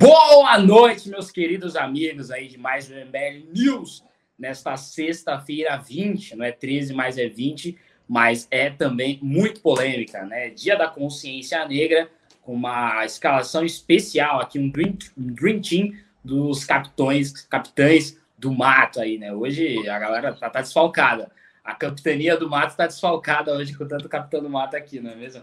Boa noite, meus queridos amigos aí de mais um MBL News, nesta sexta-feira 20, não é 13, mas é 20, mas é também muito polêmica, né? Dia da Consciência Negra, com uma escalação especial aqui, um Dream, um dream Team dos capitães, capitães do mato aí, né? Hoje a galera tá, tá desfalcada. A capitania do mato está desfalcada hoje com tanto capitão do mato aqui, não é mesmo?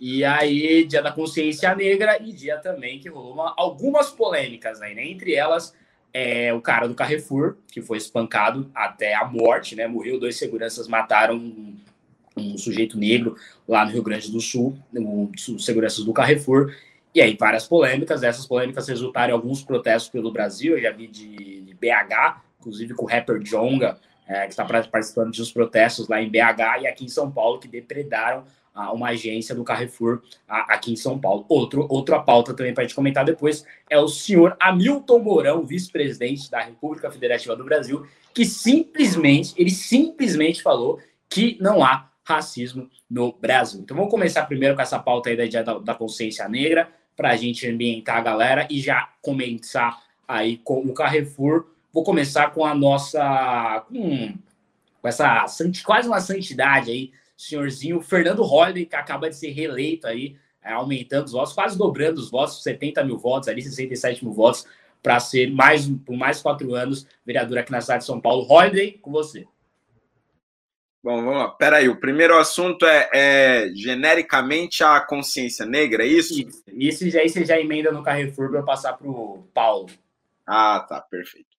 E aí, dia da consciência negra e dia também que rolou uma, algumas polêmicas né? Entre elas, é, o cara do Carrefour, que foi espancado até a morte, né? Morreu, dois seguranças mataram um, um sujeito negro lá no Rio Grande do Sul, os seguranças do Carrefour. E aí, várias polêmicas. Essas polêmicas resultaram em alguns protestos pelo Brasil. Eu já vi de, de BH, inclusive com o rapper Jonga, é, que está participando de uns protestos lá em BH e aqui em São Paulo, que depredaram uma agência do Carrefour aqui em São Paulo. Outro, outra pauta também para a gente comentar depois é o senhor Hamilton Mourão, vice-presidente da República Federativa do Brasil, que simplesmente, ele simplesmente falou que não há racismo no Brasil. Então vamos começar primeiro com essa pauta aí da da, da Consciência Negra, para a gente ambientar a galera e já começar aí com o Carrefour. Vou começar com a nossa. com, com essa quase uma santidade aí senhorzinho Fernando Holliday, que acaba de ser reeleito aí, é, aumentando os votos, quase dobrando os votos, 70 mil votos, ali 67 mil votos, para ser mais por mais quatro anos vereador aqui na cidade de São Paulo. Holliday, com você. Bom, vamos lá. Peraí, o primeiro assunto é, é, genericamente a consciência negra, é isso? Isso, isso aí você já emenda no Carrefour para passar para o Paulo. Ah, tá, perfeito.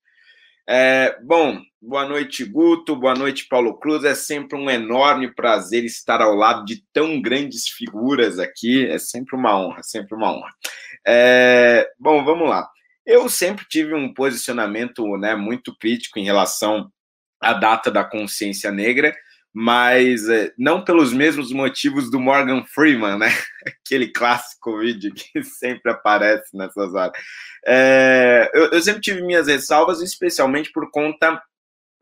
É, bom, boa noite, Guto, boa noite, Paulo Cruz. É sempre um enorme prazer estar ao lado de tão grandes figuras aqui. É sempre uma honra, sempre uma honra. É, bom, vamos lá. Eu sempre tive um posicionamento né, muito crítico em relação à data da consciência negra mas é, não pelos mesmos motivos do Morgan Freeman, né? Aquele clássico vídeo que sempre aparece nessas horas. É, eu, eu, sempre tive minhas ressalvas, especialmente por conta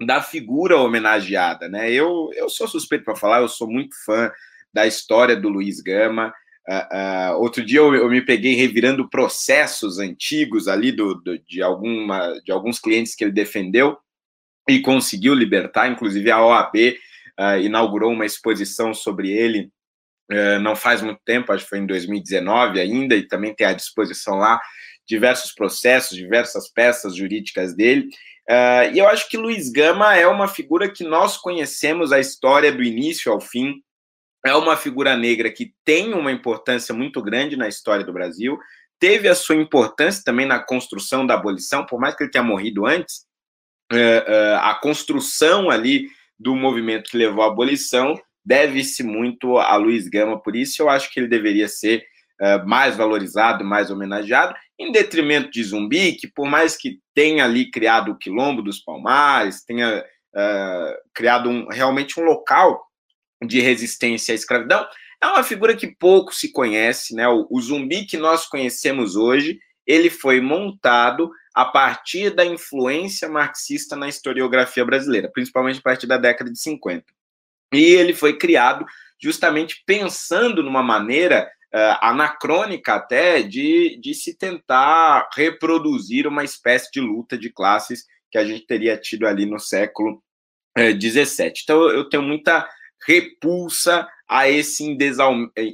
da figura homenageada, né? Eu, eu sou suspeito para falar, eu sou muito fã da história do Luiz Gama. Uh, uh, outro dia eu, eu, me peguei revirando processos antigos ali do, do, de, alguma, de alguns clientes que ele defendeu e conseguiu libertar, inclusive a OAB uh, inaugurou uma exposição sobre ele uh, não faz muito tempo, acho que foi em 2019 ainda, e também tem à disposição lá diversos processos, diversas peças jurídicas dele. Uh, e eu acho que Luiz Gama é uma figura que nós conhecemos a história do início ao fim. É uma figura negra que tem uma importância muito grande na história do Brasil, teve a sua importância também na construção da abolição, por mais que ele tenha morrido antes, a construção ali do movimento que levou à abolição deve-se muito a Luiz Gama, por isso eu acho que ele deveria ser uh, mais valorizado, mais homenageado, em detrimento de Zumbi, que por mais que tenha ali criado o Quilombo dos Palmares, tenha uh, criado um, realmente um local de resistência à escravidão, é uma figura que pouco se conhece, né? O, o Zumbi que nós conhecemos hoje, ele foi montado a partir da influência marxista na historiografia brasileira, principalmente a partir da década de 50. E ele foi criado justamente pensando numa maneira uh, anacrônica até de, de se tentar reproduzir uma espécie de luta de classes que a gente teria tido ali no século XVII. Uh, então eu tenho muita repulsa a esse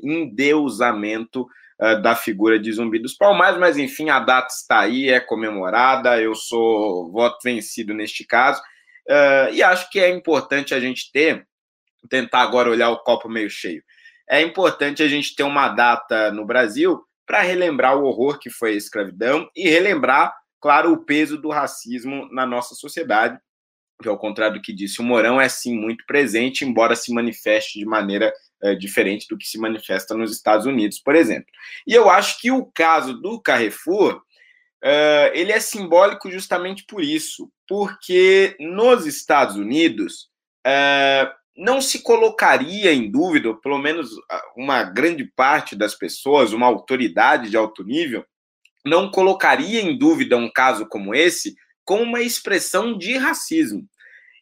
endeusamento uh, da figura de Zumbi dos Palmares, mas enfim, a data está aí, é comemorada, eu sou voto vencido neste caso, uh, e acho que é importante a gente ter, tentar agora olhar o copo meio cheio. É importante a gente ter uma data no Brasil para relembrar o horror que foi a escravidão e relembrar, claro, o peso do racismo na nossa sociedade, que ao contrário do que disse o Mourão, é sim muito presente, embora se manifeste de maneira é, diferente do que se manifesta nos Estados Unidos, por exemplo. E eu acho que o caso do Carrefour uh, ele é simbólico justamente por isso, porque nos Estados Unidos uh, não se colocaria em dúvida, pelo menos uma grande parte das pessoas, uma autoridade de alto nível, não colocaria em dúvida um caso como esse como uma expressão de racismo.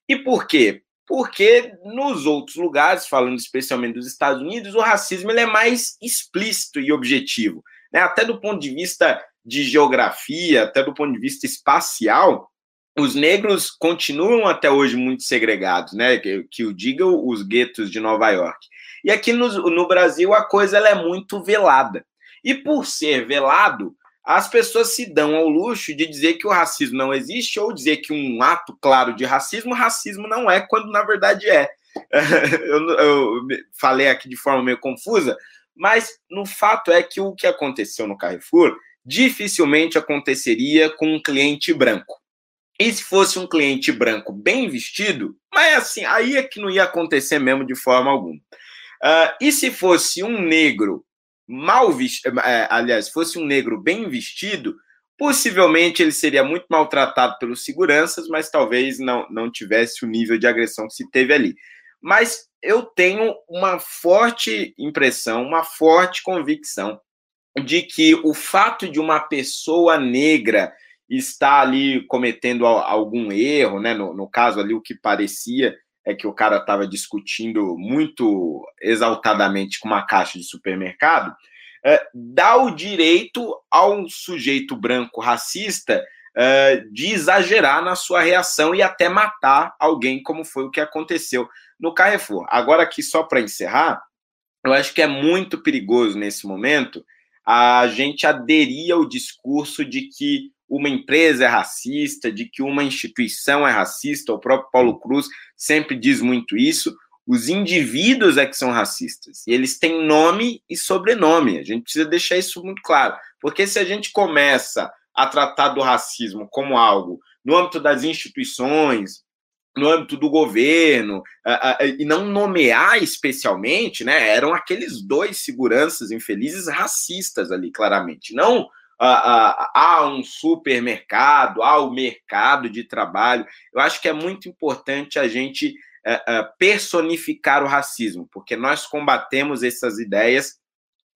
E por quê? Porque nos outros lugares, falando especialmente dos Estados Unidos, o racismo ele é mais explícito e objetivo. Né? Até do ponto de vista de geografia, até do ponto de vista espacial, os negros continuam até hoje muito segregados, né? Que, que o digam os guetos de Nova York. E aqui no, no Brasil a coisa é muito velada. E por ser velado, as pessoas se dão ao luxo de dizer que o racismo não existe ou dizer que um ato claro de racismo, racismo não é, quando na verdade é. eu, eu falei aqui de forma meio confusa, mas no fato é que o que aconteceu no Carrefour dificilmente aconteceria com um cliente branco. E se fosse um cliente branco bem vestido, mas assim, aí é que não ia acontecer mesmo de forma alguma. Uh, e se fosse um negro mal vestido, é, aliás, fosse um negro bem vestido, possivelmente ele seria muito maltratado pelos seguranças, mas talvez não, não tivesse o nível de agressão que se teve ali. Mas eu tenho uma forte impressão, uma forte convicção de que o fato de uma pessoa negra estar ali cometendo algum erro, né? No, no caso ali, o que parecia é que o cara estava discutindo muito exaltadamente com uma caixa de supermercado, é, dá o direito ao sujeito branco racista é, de exagerar na sua reação e até matar alguém, como foi o que aconteceu no Carrefour. Agora, aqui, só para encerrar, eu acho que é muito perigoso nesse momento a gente aderir ao discurso de que uma empresa é racista, de que uma instituição é racista, o próprio Paulo Cruz sempre diz muito isso. Os indivíduos é que são racistas. E eles têm nome e sobrenome. A gente precisa deixar isso muito claro. Porque se a gente começa a tratar do racismo como algo no âmbito das instituições, no âmbito do governo, e não nomear especialmente, né? Eram aqueles dois seguranças infelizes racistas ali, claramente. Não há um supermercado, há o mercado de trabalho. Eu acho que é muito importante a gente é, é, personificar o racismo, porque nós combatemos essas ideias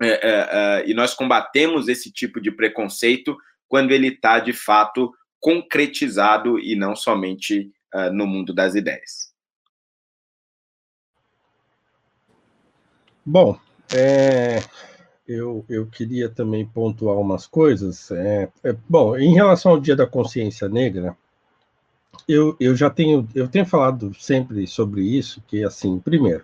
é, e nós combatemos esse tipo de preconceito quando ele está de fato concretizado e não somente no mundo das ideias. Bom, é, eu, eu queria também pontuar umas coisas. É, é, bom, em relação ao Dia da Consciência Negra, eu, eu já tenho, eu tenho falado sempre sobre isso, que assim, primeiro,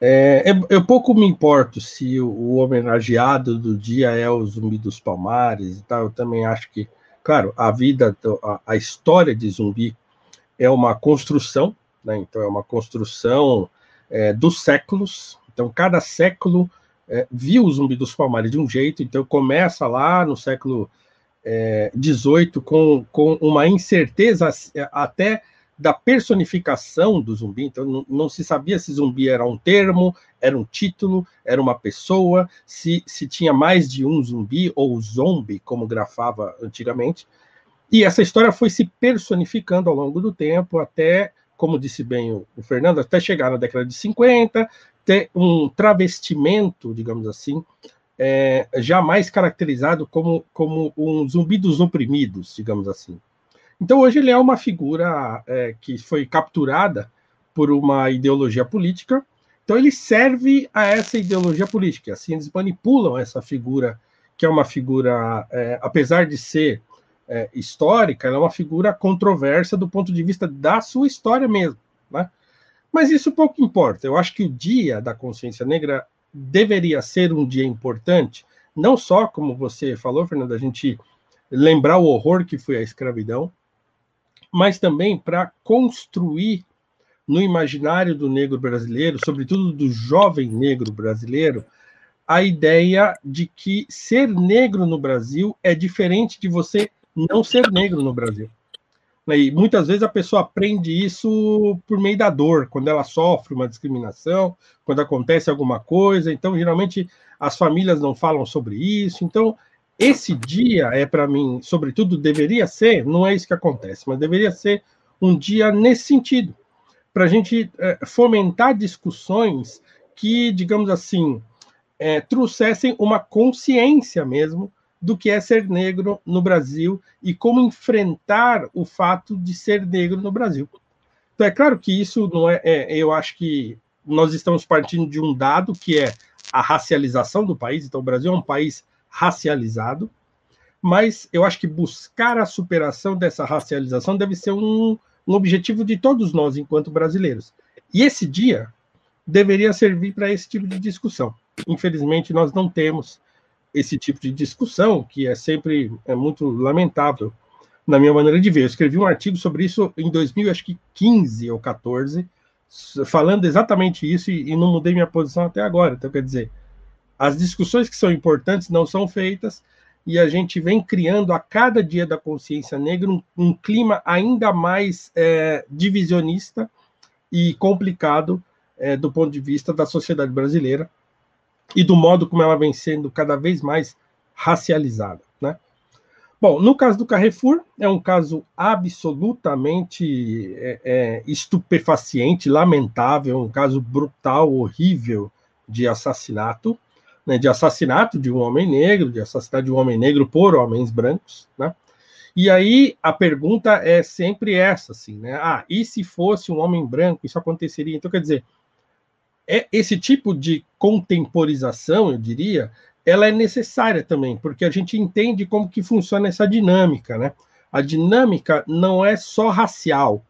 é, eu pouco me importo se o, o, homenageado do dia é o Zumbi dos Palmares e tal, eu também acho que, claro, a vida, a, a história de Zumbi é uma construção, né, então é uma construção é, dos séculos, então cada século é, viu o Zumbi dos Palmares de um jeito, então começa lá no século XVIII é, com, com uma incerteza até da personificação do zumbi, então não, não, se sabia se zumbi era um termo, era um título, era uma pessoa, se, se tinha mais de um zumbi, ou zombie, como grafava antigamente. E essa história foi se personificando ao longo do tempo, até, como disse bem o, o Fernando, até chegar na década de 50, ter um travestimento, digamos assim, é, jamais caracterizado como, como um zumbi dos oprimidos, digamos assim. Então, hoje ele é uma figura é, que foi capturada por uma ideologia política, então ele serve a essa ideologia política, assim eles manipulam essa figura, que é uma figura, é, apesar de ser é, histórica, ela é uma figura controversa do ponto de vista da sua história mesmo, né? Mas isso pouco importa. Eu acho que o Dia da Consciência Negra deveria ser um dia importante, não só, como você falou, Fernando, a gente lembrar o horror que foi a escravidão, mas também para construir no imaginário do negro brasileiro, sobretudo do jovem negro brasileiro, a ideia de que ser negro no Brasil é diferente de você não ser negro no Brasil. Né? E muitas vezes a pessoa aprende isso por meio da dor, quando ela sofre uma discriminação, quando acontece alguma coisa. Então, geralmente, as famílias não falam sobre isso. Então, esse dia é para mim, sobretudo, deveria ser, não é isso que acontece, mas deveria ser um dia nesse sentido, para a gente é, fomentar discussões que, digamos assim, é, trouxessem uma consciência mesmo do que é ser negro no Brasil e como enfrentar o fato de ser negro no Brasil. Então, é claro que isso não é, é, eu acho que nós estamos partindo de um dado que é a racialização do país. Então, o Brasil é um país racializado, mas eu acho que buscar a superação dessa racialização deve ser um, um objetivo de todos nós, enquanto brasileiros. E esse dia deveria servir para esse tipo de discussão. Infelizmente, nós não temos esse tipo de discussão, que é sempre é muito lamentável, na minha maneira de ver. Eu escrevi um artigo sobre isso em 2015 ou 14, falando exatamente isso e, e não mudei minha posição até agora. Então, quer dizer, as discussões que são importantes não são feitas e a gente vem criando a cada dia da consciência negra um, um clima ainda mais é, divisionista e complicado é, do ponto de vista da sociedade brasileira e do modo como ela vem sendo cada vez mais racializada, né? Bom, no caso do Carrefour, é um caso absolutamente é, é, estupefaciente, lamentável, um caso brutal, horrível de assassinato, né, de assassinato de um homem negro, de assassinato de um homem negro por homens brancos, né? E aí a pergunta é sempre essa, assim, né? Ah, e se fosse um homem branco, isso aconteceria? Então, quer dizer, é esse tipo de contemporização, eu diria, ela é necessária também, porque a gente entende como que funciona essa dinâmica, né? A dinâmica não é só racial,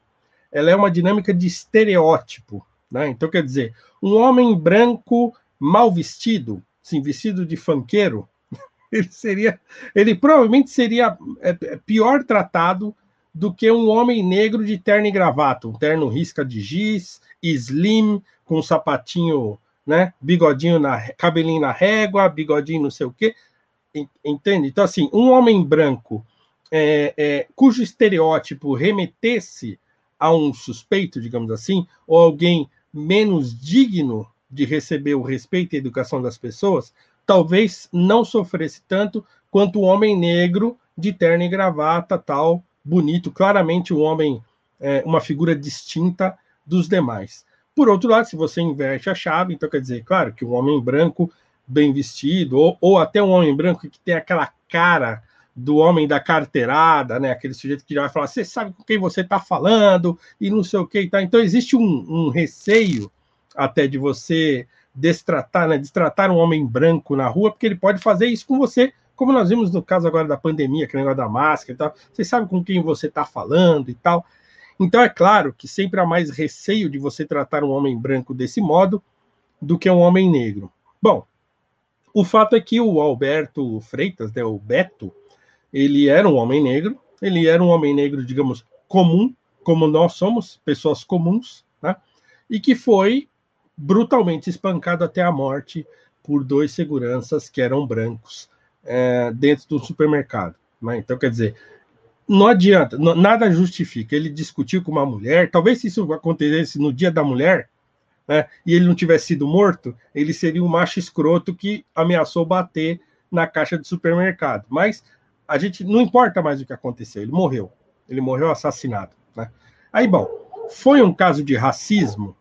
ela é uma dinâmica de estereótipo, né? Então, quer dizer, um homem branco mal vestido, sim, vestido de fanqueiro, ele seria, ele provavelmente seria é, é, pior tratado do que um homem negro de terno e gravata, um terno risca de giz, slim, com um sapatinho né? Bigodinho na cabelinho na régua, bigodinho não sei o quê. Entende? Então, assim, um homem branco é, é, cujo estereótipo remetesse a um suspeito, digamos assim, ou alguém menos digno de receber o respeito e educação das pessoas, talvez não sofresse tanto quanto o homem negro de terno e gravata, tal, bonito, claramente um homem, é, uma figura distinta dos demais. Por outro lado, se você inverte a chave, então quer dizer, claro, que um homem branco bem vestido, ou, ou até um homem branco que tem aquela cara do homem da carteirada, né? Aquele sujeito que já vai falar, você sabe com quem você está falando e não sei o que e tá. Então existe um, um, receio até de você destratar, né? Destratar um homem branco na rua, porque ele pode fazer isso com você, como nós vimos no caso agora da pandemia, que é o negócio da máscara e tal. Você sabe com quem você está falando e tal. Então, é claro que sempre há mais receio de você tratar um homem branco desse modo do que um homem negro. Bom, o fato é que o Alberto Freitas, né, o Beto, ele era um homem negro, ele era um homem negro, digamos, comum, como nós somos, pessoas comuns, né? e que foi brutalmente espancado até a morte por dois seguranças que eram brancos é, dentro do supermercado. Né? Então, quer dizer, não adianta, nada justifica. Ele discutiu com uma mulher, talvez se isso acontecesse no dia da mulher, né, e ele não tivesse sido morto, ele seria um macho escroto que ameaçou bater na caixa de supermercado. Mas a gente não importa mais o que aconteceu, ele morreu. Ele morreu assassinado. Né? Aí, bom, foi um caso de racismo.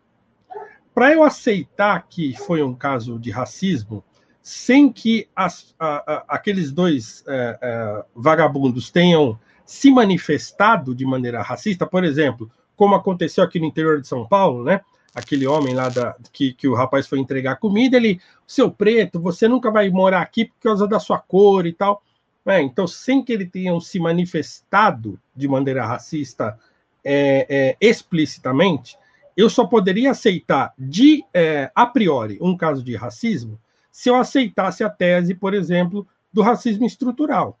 Para eu aceitar que foi um caso de racismo, sem que as, a, a, aqueles dois é, é, vagabundos tenham se manifestado de maneira racista, por exemplo, como aconteceu aqui no interior de São Paulo, né? Aquele homem lá da, que, que o rapaz foi entregar comida, ele, seu preto, você nunca vai morar aqui por causa da sua cor e tal. É, então, sem que ele tenha se manifestado de maneira racista é, é, explicitamente, eu só poderia aceitar de é, a priori um caso de racismo se eu aceitasse a tese, por exemplo, do racismo estrutural.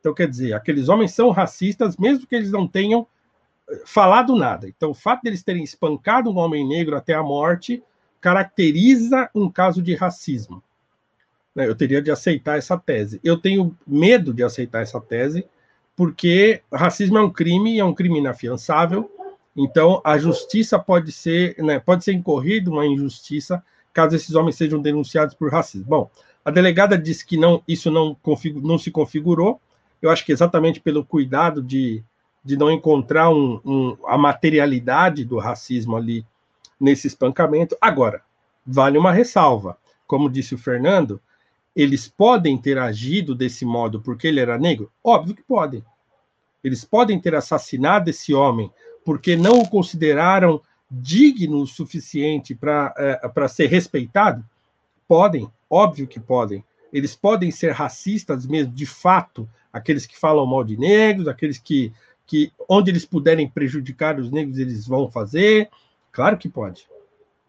Então, quer dizer, aqueles homens são racistas, mesmo que eles não tenham eh, falado nada. Então, o fato deles terem espancado um homem negro até a morte caracteriza um caso de racismo. Né, eu teria de aceitar essa tese. Eu tenho medo de aceitar essa tese, porque racismo é um crime, é um crime inafiançável. Então, a justiça pode ser, né, pode ser incorrida uma injustiça caso esses homens sejam denunciados por racismo. Bom, a delegada disse que não, isso não, não se configurou, eu acho que exatamente pelo cuidado de, de não encontrar um, um, a materialidade do racismo ali nesse espancamento. Agora, vale uma ressalva. Como disse o Fernando, eles podem ter agido desse modo porque ele era negro? Óbvio que podem. Eles podem ter assassinado esse homem porque não o consideraram digno o suficiente para é, ser respeitado? Podem, óbvio que podem. eles podem ser racistas mesmo, de fato, aqueles que falam mal de negros, aqueles que, que onde eles puderem prejudicar os negros, eles vão fazer. Claro que pode.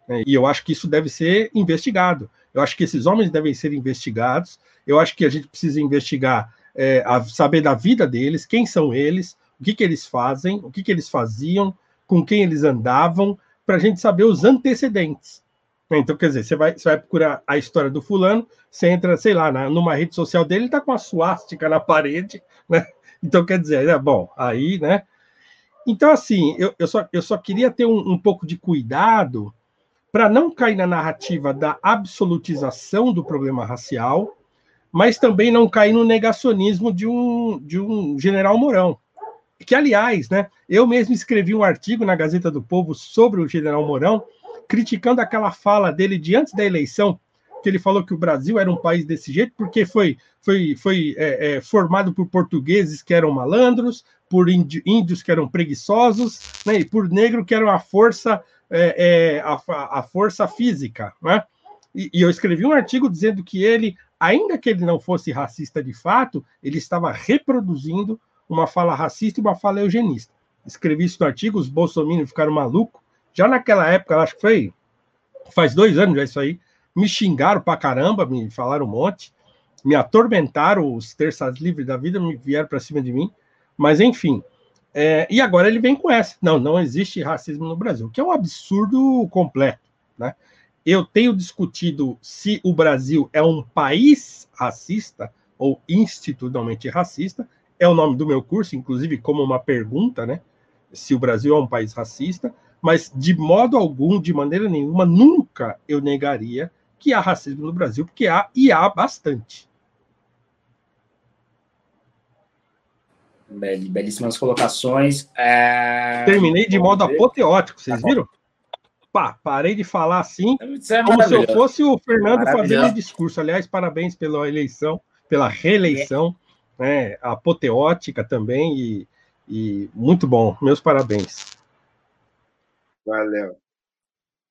É, e eu acho que isso deve ser investigado. Eu acho que esses homens devem ser investigados. Eu acho que a gente precisa investigar, é, a, saber da vida deles, quem são eles, o que, que eles fazem, o que, que eles faziam, com quem eles andavam, para a gente saber os antecedentes. Então, quer dizer, você vai, você vai procurar a história do fulano, você entra, sei lá, na, numa rede social dele, ele tá com a suástica na parede, né? Então, quer dizer, é bom, aí, né? Então, assim, eu, eu, só, eu só queria ter um, um pouco de cuidado para não cair na narrativa da absolutização do problema racial, mas também não cair no negacionismo de um, de um general Mourão. Que, aliás, né, eu mesmo escrevi um artigo na Gazeta do Povo sobre o general Mourão, criticando aquela fala dele de antes da eleição, que ele falou que o Brasil era um país desse jeito, porque foi, foi, foi é, é, formado por portugueses que eram malandros, por índios que eram preguiçosos, né, e por negro que eram a força, é, é, a, a, força física. Né? E, e eu escrevi um artigo dizendo que ele, ainda que ele não fosse racista de fato, ele estava reproduzindo uma fala racista e uma fala eugenista. Escrevi isso no artigo, os bolsominions ficaram malucos, já naquela época, acho que foi faz dois anos já isso aí, me xingaram pra caramba, me falaram um monte, me atormentaram os terças livres da vida, me vieram para cima de mim, mas enfim. É, e agora ele vem com essa. Não, não existe racismo no Brasil, que é um absurdo completo. Né? Eu tenho discutido se o Brasil é um país racista ou institucionalmente racista. É o nome do meu curso, inclusive, como uma pergunta, né? Se o Brasil é um país racista mas de modo algum, de maneira nenhuma, nunca eu negaria que há racismo no Brasil, porque há e há bastante. Belíssimas colocações. É... Terminei de modo apoteótico, vocês tá viram? Pá, parei de falar assim, é como se eu fosse o Fernando fazendo discurso. Aliás, parabéns pela eleição, pela reeleição, é. Né, apoteótica também, e, e muito bom. Meus parabéns. Valeu.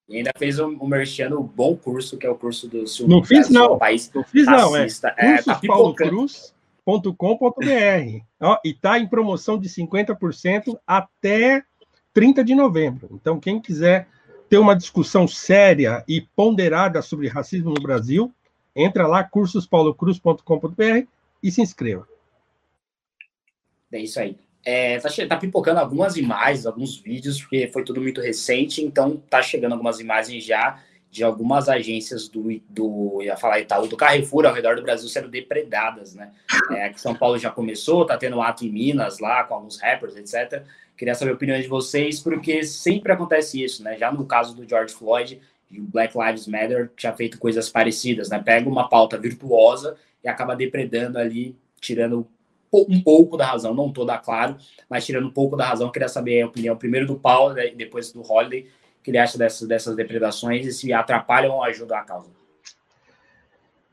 E ainda fez um, um merchan um bom curso, que é o curso do Sul. Não fiz, não. País não fiz, não. É, é tá cursospaulocruz.com.br. E está em promoção de 50% até 30 de novembro. Então, quem quiser ter uma discussão séria e ponderada sobre racismo no Brasil, entra lá, cursospaulocruz.com.br e se inscreva. É isso aí. É, tá, tá, pipocando algumas imagens, alguns vídeos, porque foi tudo muito recente, então tá chegando algumas imagens já de algumas agências do, do ia falar Itaú, do Carrefour ao redor do Brasil sendo depredadas, né? É, São Paulo já começou, tá tendo ato em Minas lá com alguns rappers, etc. Queria saber a opinião de vocês, porque sempre acontece isso, né? Já no caso do George Floyd e o Black Lives Matter tinha feito coisas parecidas, né? Pega uma pauta virtuosa e acaba depredando ali, tirando um pouco da razão, não toda, claro, mas tirando um pouco da razão, queria saber a opinião primeiro do Paulo né, e depois do Holiday, que ele acha dessas, dessas depredações e se atrapalham ou ajudam a causa.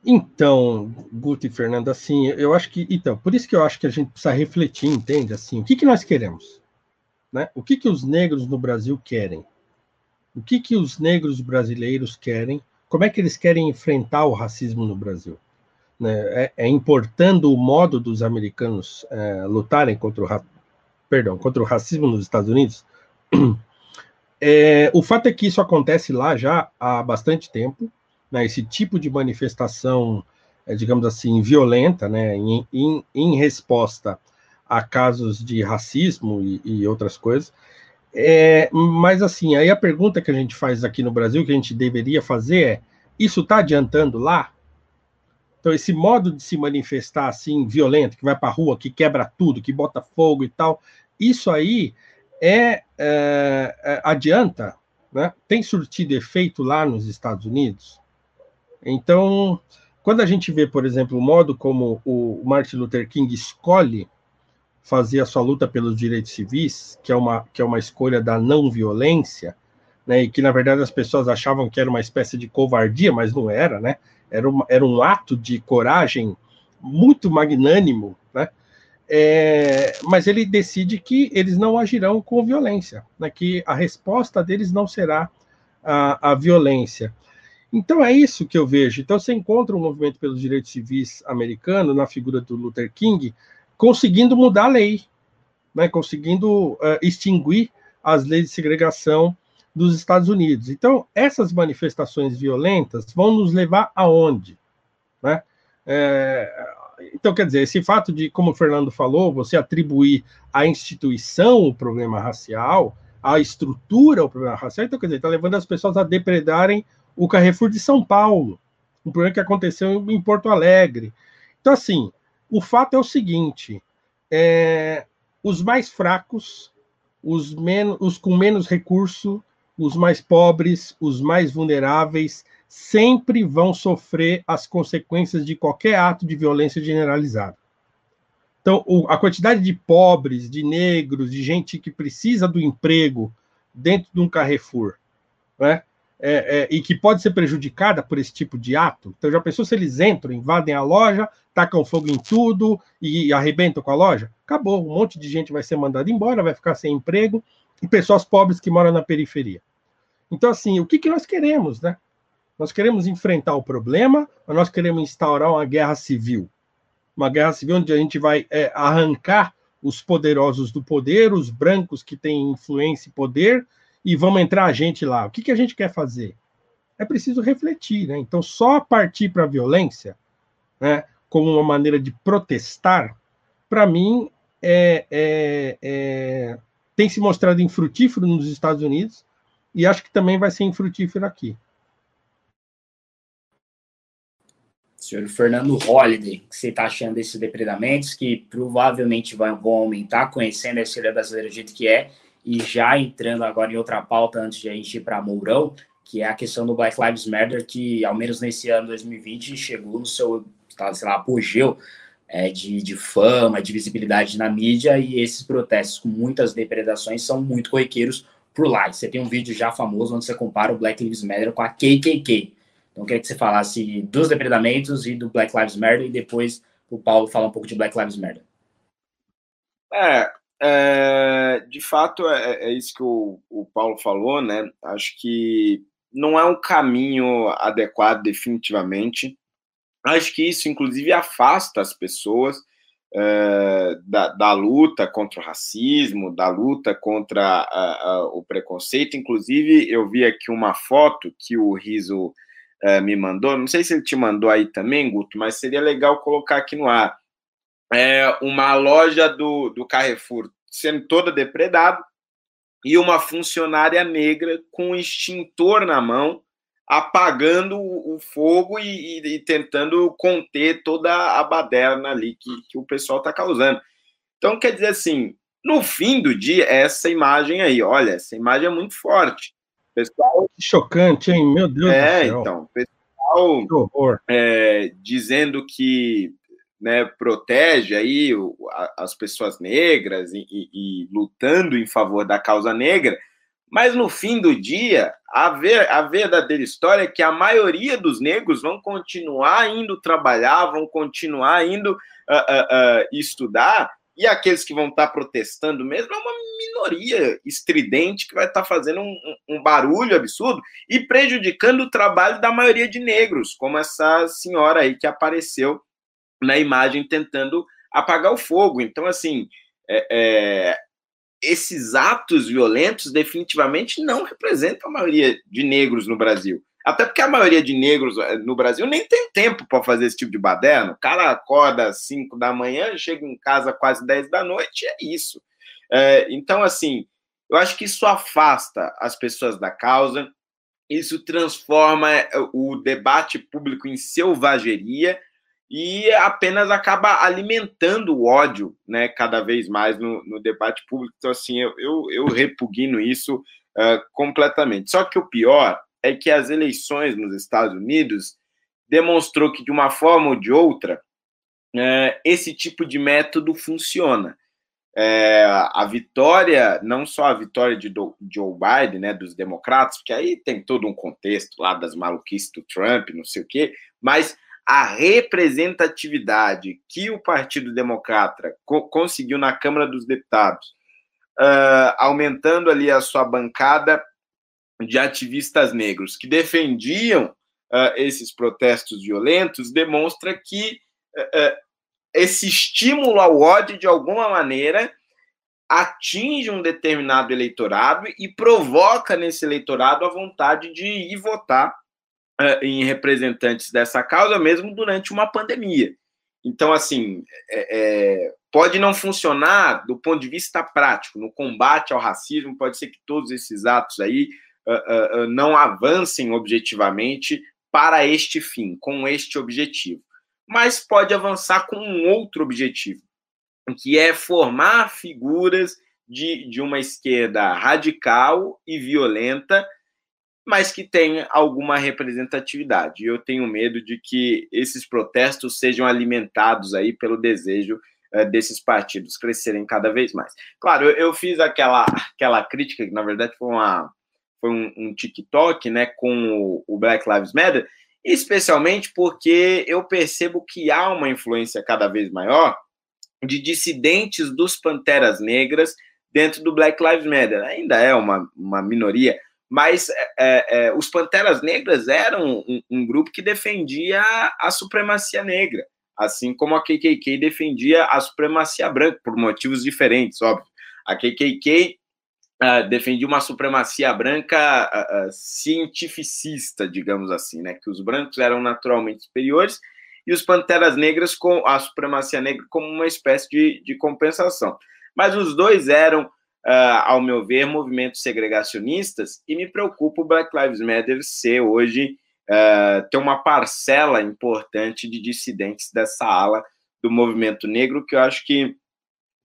Então, Guto e Fernando, assim, eu acho que, então, por isso que eu acho que a gente precisa refletir, entende? Assim, o que, que nós queremos? Né? O que, que os negros no Brasil querem? O que, que os negros brasileiros querem? Como é que eles querem enfrentar o racismo no Brasil? Né, é, é, importando o modo dos americanos é, lutarem contra o, perdão, contra o racismo nos Estados Unidos, é, o fato é que isso acontece lá já há bastante tempo, né, esse tipo de manifestação, é, digamos assim, violenta, né, em, em, em, resposta a casos de racismo e, e outras coisas. É, mas assim, aí a pergunta que a gente faz aqui no Brasil, que a gente deveria fazer é: isso está adiantando lá? Então, esse modo de se manifestar assim, violento, que vai para a rua, que quebra tudo, que bota fogo e tal, isso aí é, é, é adianta, né? tem surtido efeito lá nos Estados Unidos. Então, quando a gente vê, por exemplo, o modo como o Martin Luther King escolhe fazer a sua luta pelos direitos civis, que é uma, que é uma escolha da não violência, né, e que na verdade as pessoas achavam que era uma espécie de covardia, mas não era, né? Era, uma, era um ato de coragem muito magnânimo, né? É, mas ele decide que eles não agirão com violência, né? que a resposta deles não será a, a violência. Então é isso que eu vejo. Então você encontra o um movimento pelos direitos civis americano na figura do Luther King conseguindo mudar a lei, né, conseguindo uh, extinguir as leis de segregação dos Estados Unidos. Então essas manifestações violentas vão nos levar aonde, né? É, então, quer dizer, esse fato de, como o Fernando falou, você atribuir à instituição o problema racial, à estrutura o problema racial, então, quer dizer, está levando as pessoas a depredarem o Carrefour de São Paulo, um problema que aconteceu em Porto Alegre. Então, assim, o fato é o seguinte: é, os mais fracos, os, menos, os com menos recurso, os mais pobres, os mais vulneráveis, sempre vão sofrer as consequências de qualquer ato de violência generalizada. Então, a quantidade de pobres, de negros, de gente que precisa do emprego dentro de um Carrefour, né? É, é, e que pode ser prejudicada por esse tipo de ato. Então, já pensou se eles entram, invadem a loja, tacam fogo em tudo e arrebentam com a loja? Acabou, um monte de gente vai ser mandada embora, vai ficar sem emprego, e pessoas pobres que moram na periferia. Então, assim, o que, que nós queremos, né? Nós queremos enfrentar o problema ou nós queremos instaurar uma guerra civil? Uma guerra civil onde a gente vai é, arrancar os poderosos do poder, os brancos que têm influência e poder, e vamos entrar a gente lá. O que, que a gente quer fazer? É preciso refletir, né? Então, só partir para a violência, né, como uma maneira de protestar, para mim, é, é, é, tem se mostrado infrutífero nos Estados Unidos e acho que também vai ser infrutífero aqui. senhor Fernando Holliday, que você está achando desses depredamentos, que provavelmente vão, vão aumentar, conhecendo a história brasileira do jeito que é, e já entrando agora em outra pauta antes de a gente ir para Mourão, que é a questão do Black Lives Matter, que ao menos nesse ano 2020 chegou no seu, tá, sei lá, apogeu é, de, de fama, de visibilidade na mídia, e esses protestos com muitas depredações são muito corriqueiros por lá. Você tem um vídeo já famoso onde você compara o Black Lives Matter com a KKK, então, eu queria que você falasse dos depredamentos e do Black Lives Matter, e depois o Paulo falar um pouco de Black Lives Matter. É, é de fato, é, é, isso que o, o Paulo falou, né? Acho que não é um caminho adequado, definitivamente. Acho que isso, inclusive, afasta as pessoas é, da, da, luta contra o racismo, da luta contra o preconceito. Inclusive, eu vi aqui uma foto que o Riso é, me mandou, não sei se ele te mandou aí também, Guto, mas seria legal colocar aqui no ar. É uma loja do, do Carrefour sendo toda depredada e uma funcionária negra com um extintor na mão, apagando o, fogo e, e, e, tentando conter toda a baderna ali que, que o pessoal está causando. Então, quer dizer assim, no fim do dia, essa imagem aí, olha, essa imagem é muito forte. Pessoal. Que chocante, hein? Meu Deus é, do céu. então, pessoal que horror. É, dizendo que né, protege aí o, a, as pessoas negras e, e, e, lutando em favor da causa negra, mas no fim do dia, a, ver, a verdadeira história é que a maioria dos negros vão continuar indo trabalhar, vão continuar indo uh, uh, uh, estudar, e aqueles que vão estar protestando mesmo é uma minoria estridente que vai estar fazendo um, um, barulho absurdo e prejudicando o trabalho da maioria de negros, como essa senhora aí que apareceu na imagem tentando apagar o fogo. Então, assim, é, é, esses atos violentos definitivamente não representam a maioria de negros no Brasil. Até porque a maioria de negros eh, no Brasil nem tem tempo para fazer esse tipo de baderno. O cara acorda às 5 da manhã, chega em casa quase 10 da noite, é isso. É, então, assim, eu acho que isso afasta as pessoas da causa, isso transforma eh, o debate público em selvageria e apenas acaba alimentando o ódio, né, cada vez mais no, no debate público. Então, assim, eu, eu, eu repugno isso uh, completamente. Só que o pior é que as eleições nos Estados Unidos demonstrou que, de uma forma ou de outra, é, esse tipo de método funciona. É, a vitória, não só a vitória de Joe Biden, né, dos democratas, porque aí tem todo um contexto lá das maluquices do Trump, não sei o quê, mas a representatividade que o Partido Democrata co conseguiu na Câmara dos Deputados, uh, aumentando ali a sua bancada de ativistas negros que defendiam uh, esses protestos violentos demonstra que uh, esse estímulo ao ódio, de alguma maneira, atinge um determinado eleitorado e provoca nesse eleitorado a vontade de ir votar em representantes dessa causa, mesmo durante uma pandemia. Então, assim, é, é, pode não funcionar do ponto de vista prático, no combate ao racismo, pode ser que todos esses atos aí uh, uh, não avancem objetivamente para este fim, com este objetivo. Mas pode avançar com um outro objetivo, que é formar figuras de, de uma esquerda radical e violenta, mas que tem alguma representatividade. Eu tenho medo de que esses protestos sejam alimentados aí pelo desejo uh, desses partidos crescerem cada vez mais. Claro, eu, eu, fiz aquela, aquela crítica, que na verdade foi, uma, foi um, um TikTok né, com o, o Black Lives Matter, especialmente porque eu percebo que há uma influência cada vez maior de dissidentes dos Panteras Negras dentro do Black Lives Matter. Ainda é uma, uma minoria, mas é, é, é os Panteras Negras eram um, um, grupo que defendia a supremacia negra, assim como a KKK defendia a supremacia branca, por motivos diferentes, óbvio. A KKK uh, ah, defendia uma supremacia branca uh, uh, cientificista, digamos assim, né? que os brancos eram naturalmente superiores e os Panteras Negras com a supremacia negra como uma espécie de, de compensação. Mas os dois eram uh, ao meu ver, movimentos segregacionistas, e me preocupa o Black Lives Matter ser hoje, uh, ter uma parcela importante de dissidentes dessa ala do movimento negro, que eu acho que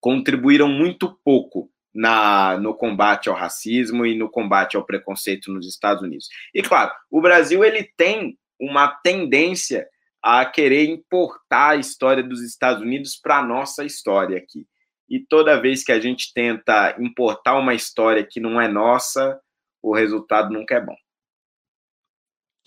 contribuíram muito pouco na, no combate ao racismo e no combate ao preconceito nos Estados Unidos. E claro, o Brasil ele tem uma tendência a querer importar a história dos Estados Unidos para a nossa história aqui e toda vez que a gente tenta importar uma história que não é nossa, o resultado nunca é bom.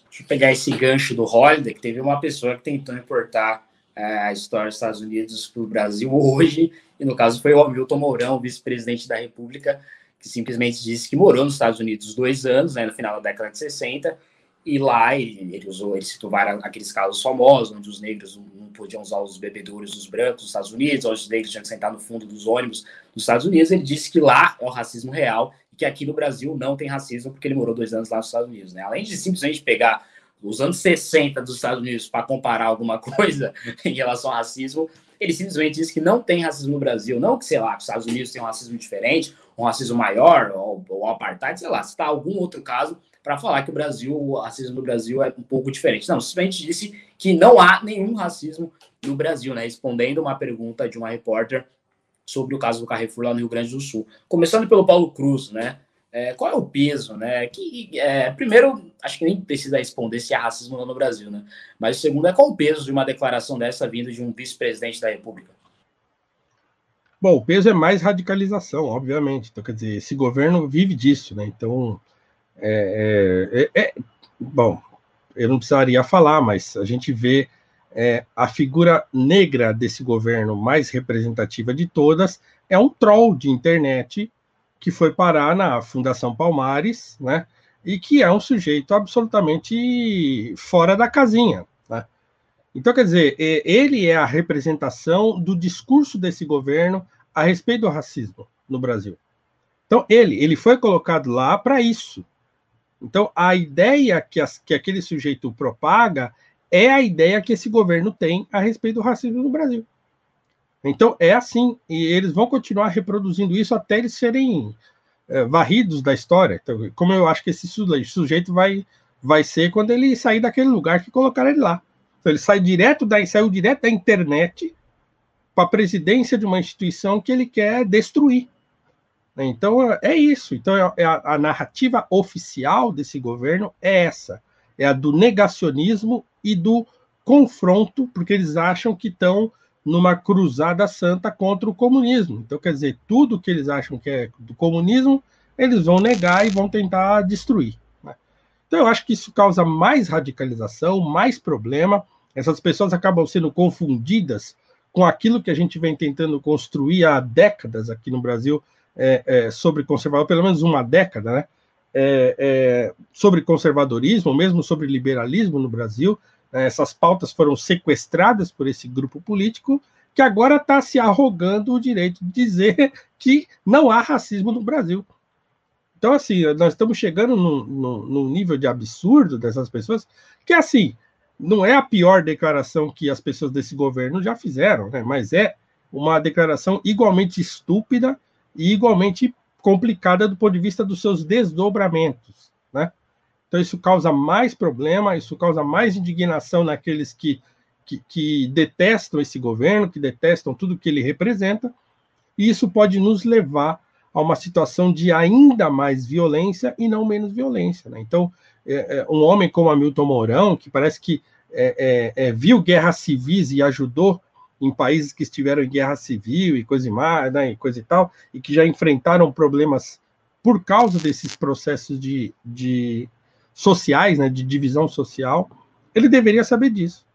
Deixa eu pegar esse gancho do Holiday, que teve uma pessoa que tentou importar é, a história dos Estados Unidos para o Brasil hoje, e no caso foi o Hamilton Mourão, vice-presidente da República, que simplesmente disse que morou nos Estados Unidos dois anos, né, no final da década de 60, e lá ele, ele usou, ele citou vários, aqueles casos famosos, onde os negros podiam usar os bebedouros dos brancos nos Estados Unidos, onde os negros tinham que sentar no fundo dos ônibus dos Estados Unidos. Ele disse que lá é o racismo real e que aqui no Brasil não tem racismo porque ele morou dois anos lá nos Estados Unidos. Né? Além de simplesmente pegar os anos 60 dos Estados Unidos para comparar alguma coisa em relação ao racismo, ele simplesmente disse que não tem racismo no Brasil, não que, sei lá, que os Estados Unidos têm um racismo diferente, um racismo maior, ou, ou apartheid, sei lá, se está algum outro caso, para falar que o Brasil, o racismo no Brasil é um pouco diferente. Não, simplesmente disse que não há nenhum racismo no Brasil, né? Respondendo uma pergunta de uma repórter sobre o caso do Carrefour lá no Rio Grande do Sul. Começando pelo Paulo Cruz, né? É, qual é o peso, né? Que, é, primeiro, acho que nem precisa responder se há racismo no Brasil, né? Mas o segundo é qual o peso de uma declaração dessa vinda de um vice-presidente da República? Bom, o peso é mais radicalização, obviamente. Então, quer dizer, esse governo vive disso, né? Então, é, é, é, bom, eu não precisaria falar, mas a gente vê é, a figura negra desse governo mais representativa de todas é um troll de internet que foi parar na Fundação Palmares, né? E que é um sujeito absolutamente fora da casinha. Né? Então, quer dizer, ele é a representação do discurso desse governo a respeito do racismo no Brasil. Então, ele, ele foi colocado lá para isso, então, a ideia que, as, que aquele sujeito propaga é a ideia que esse governo tem a respeito do racismo no Brasil. Então, é assim, e eles vão continuar reproduzindo isso até eles serem é, varridos da história. Então, como eu acho que esse sujeito vai, vai ser quando ele sair daquele lugar que colocaram ele lá. Então, ele sai direto da, saiu direto da internet para a presidência de uma instituição que ele quer destruir. Então é isso. Então é, é a, a, narrativa oficial desse governo é essa: é a do negacionismo e do confronto, porque eles acham que estão numa cruzada santa contra o comunismo. Então, quer dizer, tudo que eles acham que é do comunismo, eles vão negar e vão tentar destruir. Né? Então, eu acho que isso causa mais radicalização, mais problema. Essas pessoas acabam sendo confundidas com aquilo que a gente vem tentando construir há décadas aqui no Brasil, é, é, sobre conservador, pelo menos uma década, né? é, é, sobre conservadorismo, mesmo sobre liberalismo no Brasil. Né, essas pautas foram sequestradas por esse grupo político que agora está se arrogando o direito de dizer que não há racismo no Brasil. Então, assim, nós estamos chegando num, num, num nível de absurdo dessas pessoas, que, assim, não é a pior declaração que as pessoas desse governo já fizeram, né? mas é uma declaração igualmente estúpida e igualmente complicada do ponto de vista dos seus desdobramentos? Então isso causa mais problema, isso causa mais indignação naqueles que, que, que detestam esse governo, que detestam tudo que ele representa, e isso pode nos levar a uma situação de ainda mais violência e não menos violência. Né? Então, é, é, um homem como Hamilton Mourão, que parece que é, é, é viu guerras civis e ajudou em países que estiveram em guerra civil e coisa e mais, né, e coisa e tal, e que já enfrentaram problemas por causa desses processos de, de sociais, né, de divisão social, ele deveria saber disso.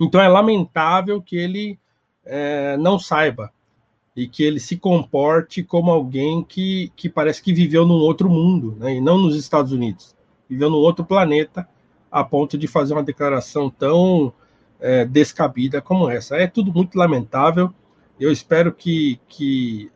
Então é lamentável que ele é, não saiba e que ele se comporte como alguém que, que parece que viveu num outro mundo, né, e não nos Estados Unidos, viveu num outro planeta, a ponto de fazer uma declaração tão é, descabida como essa. É tudo muito lamentável. Eu espero que, que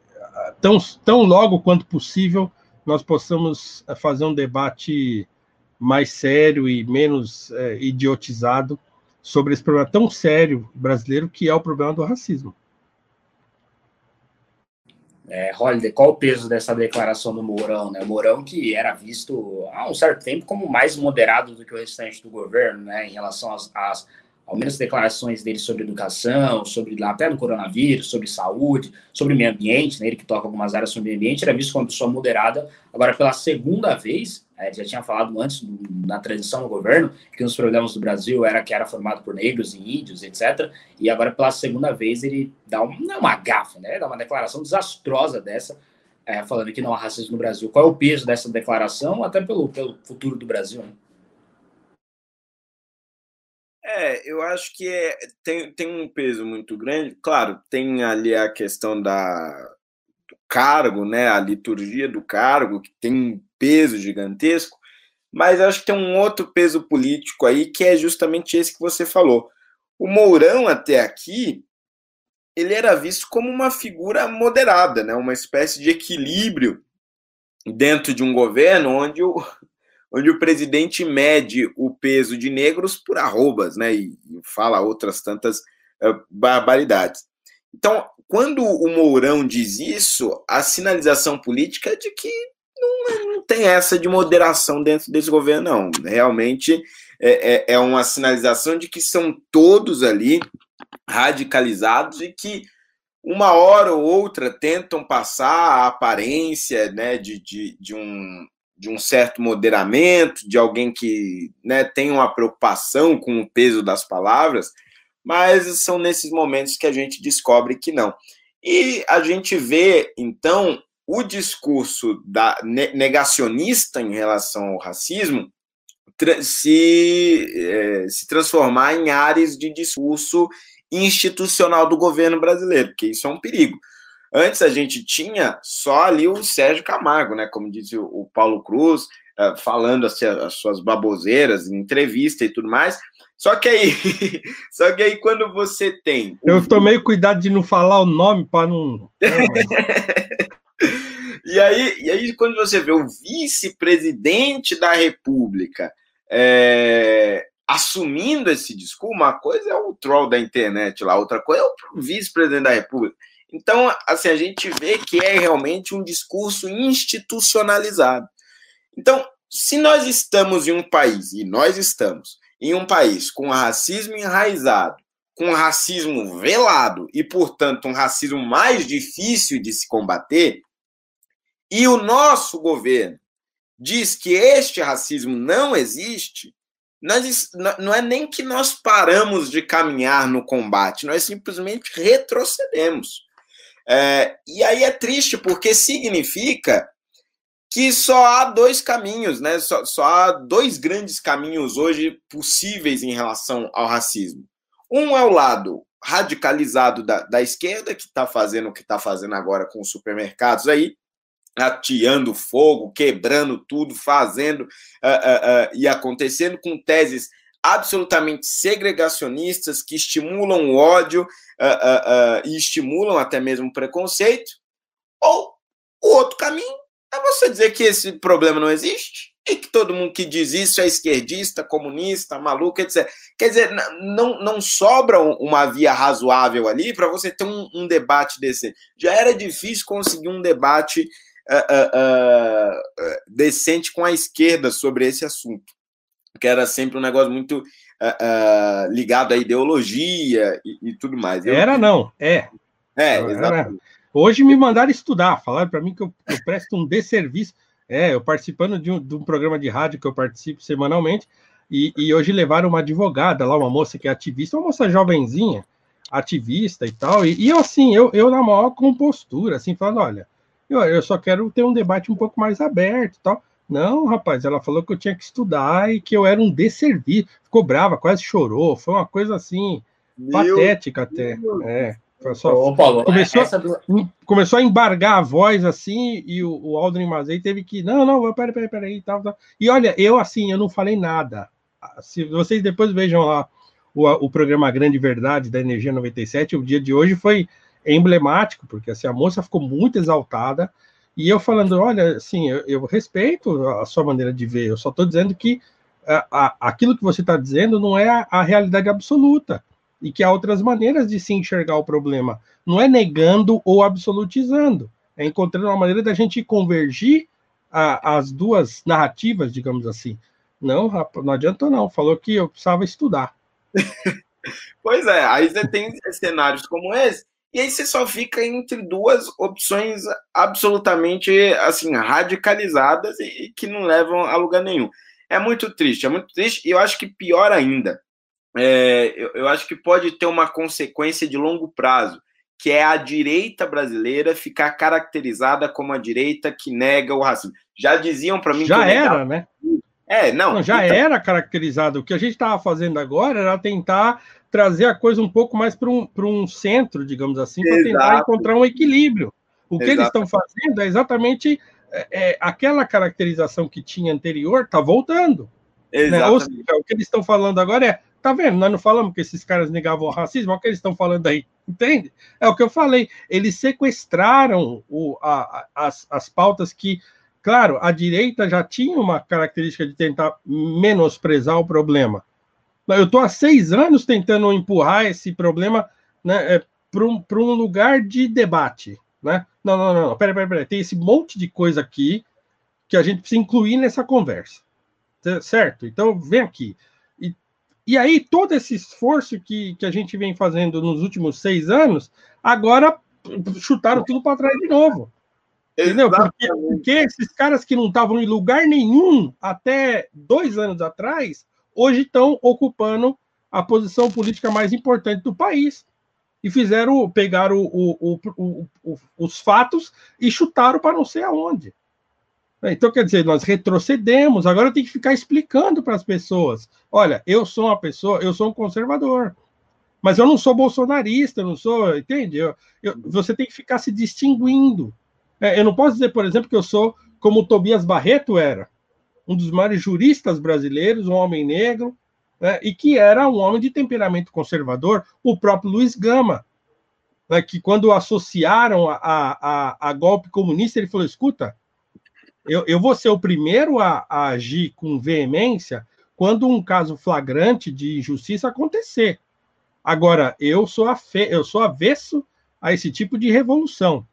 tão, tão logo quanto possível nós possamos é, fazer um debate mais sério e menos é, idiotizado sobre esse problema tão sério brasileiro que é o problema do racismo. É, qual o peso dessa declaração do Mourão? Né? Mourão que era visto há um certo tempo como mais moderado do que o restante do governo, né, em relação às, às ao menos declarações dele sobre educação, sobre até no coronavírus, sobre saúde, sobre meio ambiente, né, ele que toca algumas áreas sobre meio ambiente, era visto como uma pessoa moderada. Agora, pela segunda vez, é, já tinha falado antes, na transição no governo, que um dos problemas do Brasil era que era formado por negros e índios, etc. E agora, pela segunda vez, ele dá um, não é uma gafa, né? Dá uma declaração desastrosa dessa, é, falando que não há racismo no Brasil. Qual é o peso dessa declaração, até pelo, pelo futuro do Brasil? Né? Eu acho que é, tem, tem um peso muito grande. Claro, tem ali a questão da, do cargo, né, a liturgia do cargo, que tem um peso gigantesco, mas acho que tem um outro peso político aí, que é justamente esse que você falou. O Mourão, até aqui, ele era visto como uma figura moderada, né, uma espécie de equilíbrio dentro de um governo onde o, onde o presidente mede o peso de negros por arrobas, né? E, fala outras tantas uh, barbaridades. Então, quando o Mourão diz isso, a sinalização política é de que não, não tem essa de moderação dentro desse governo, não. Realmente é, é, é uma sinalização de que são todos ali radicalizados e que uma hora ou outra tentam passar a aparência né, de, de, de, um, de um certo moderamento, de alguém que né, tem uma preocupação com o peso das palavras, mas são nesses momentos que a gente descobre que não. E a gente vê, então, o discurso da negacionista em relação ao racismo se, é, se transformar em áreas de discurso institucional do governo brasileiro, porque isso é um perigo. Antes a gente tinha só ali o Sérgio Camargo, né? Como disse o, Paulo Cruz, uh, falando as, as, suas baboseiras em entrevista e tudo mais. Só que aí, só que aí quando você tem. Eu tomei cuidado de não falar o nome para não. e, aí, e aí, quando você vê o vice-presidente da República é, assumindo esse discurso, uma coisa é o troll da internet lá, outra coisa é o vice-presidente da República. Então, assim, a gente vê que é realmente um discurso institucionalizado. Então, se nós estamos em um país, e nós estamos em um país com racismo enraizado, com racismo velado e, portanto, um racismo mais difícil de se combater, e o nosso governo diz que este racismo não existe, nós, não é nem que nós paramos de caminhar no combate, nós simplesmente retrocedemos. É, e aí é triste, porque significa que só há dois caminhos, né? Só, só, há dois grandes caminhos hoje possíveis em relação ao racismo. Um é o lado radicalizado da, da esquerda, que está fazendo o que está fazendo agora com os supermercados aí, ateando fogo, quebrando tudo, fazendo uh, uh, uh, e acontecendo com teses absolutamente segregacionistas que estimulam o ódio e estimulam até mesmo o preconceito, ou o outro caminho é você dizer que esse problema não existe e que todo mundo que diz isso é esquerdista, comunista, maluco, etc. Quer dizer, não, não sobra uma via razoável ali para você ter um, um, debate desse. Já era difícil conseguir um debate uh, uh, uh, decente com a esquerda sobre esse assunto, que era sempre um negócio muito ligado à ideologia e, e tudo mais. Eu... Era não, é. É, exatamente. Hoje me mandaram estudar, falaram para mim que eu, eu presto um desserviço. É, eu participando de um, de um, programa de rádio que eu participo semanalmente, e, e, hoje levaram uma advogada lá, uma moça que é ativista, uma moça jovenzinha, ativista e tal, e, e eu assim, eu, eu na maior compostura, assim, falando, olha, eu, eu só quero ter um debate um pouco mais aberto e tal. Não, rapaz, ela falou que eu tinha que estudar e que eu era um desserviço. Ficou brava, quase chorou. Foi uma coisa assim, Meu patética Deus. até. É. Só, Ô, Paulo, começou, do... começou a embargar a voz assim, e o, o Aldrin Mazei teve que. Não, não, peraí, peraí, peraí. Tal, tal. E olha, eu assim, eu não falei nada. Se vocês depois vejam lá o, o programa Grande Verdade da Energia 97, o dia de hoje foi emblemático, porque assim, a moça ficou muito exaltada, e eu falando, olha, assim, eu, eu respeito a sua maneira de ver, eu só estou dizendo que a, a, aquilo que você está dizendo não é a, a, realidade absoluta, e que há outras maneiras de se enxergar o problema, não é negando ou absolutizando, é encontrando uma maneira da gente convergir as duas narrativas, digamos assim. Não, não adiantou não, falou que eu precisava estudar. pois é, aí você tem cenários como esse, e aí você só fica entre duas opções absolutamente assim radicalizadas e, que não levam a lugar nenhum. É muito triste, é muito triste, e eu acho que pior ainda, é, eu, eu acho que pode ter uma consequência de longo prazo, que é a direita brasileira ficar caracterizada como a direita que nega o racismo. Já diziam para mim já que era, né? É, não. não já então... era caracterizado. O que a gente estava fazendo agora era tentar trazer a coisa um pouco mais para um, um centro, digamos assim, para tentar encontrar um equilíbrio. O que Exato. eles estão fazendo é exatamente é, é, aquela caracterização que tinha anterior está voltando. Né? Ou seja, o que eles estão falando agora é, tá vendo? Nós não falamos que esses caras negavam o racismo, olha o que eles estão falando aí, entende? É o que eu falei. Eles sequestraram o, a, a, as, as pautas que, claro, a direita já tinha uma característica de tentar menosprezar o problema. Eu estou há seis anos tentando empurrar esse problema né, é, para um, um lugar de debate. Né? Não, não, não, não. Peraí, peraí, peraí. Tem esse monte de coisa aqui que a gente precisa incluir nessa conversa. Certo? Então, vem aqui. E, e aí, todo esse esforço que, que a gente vem fazendo nos últimos seis anos, agora chutaram tudo para trás de novo. Entendeu? Porque, porque, esses caras que não estavam em lugar nenhum até dois anos atrás, hoje estão ocupando a posição política mais importante do país. E fizeram, o, os fatos e chutaram para não sei aonde. Então, quer dizer, nós retrocedemos, agora tem que ficar explicando para as pessoas: olha, eu sou uma pessoa, eu sou um conservador, mas eu não sou bolsonarista, eu não sou, entende? Eu, eu, você tem que ficar se distinguindo. É, eu não posso dizer, por exemplo, que eu sou como o Tobias Barreto era um dos maiores juristas brasileiros, um homem negro, né, e que era um homem de temperamento conservador, o próprio Luiz Gama, né, que quando associaram a, a, a, golpe comunista, ele falou: escuta, eu, eu vou ser o primeiro a, a agir com veemência quando um caso flagrante de injustiça acontecer. Agora, eu sou, afe, eu sou avesso a esse tipo de revolução.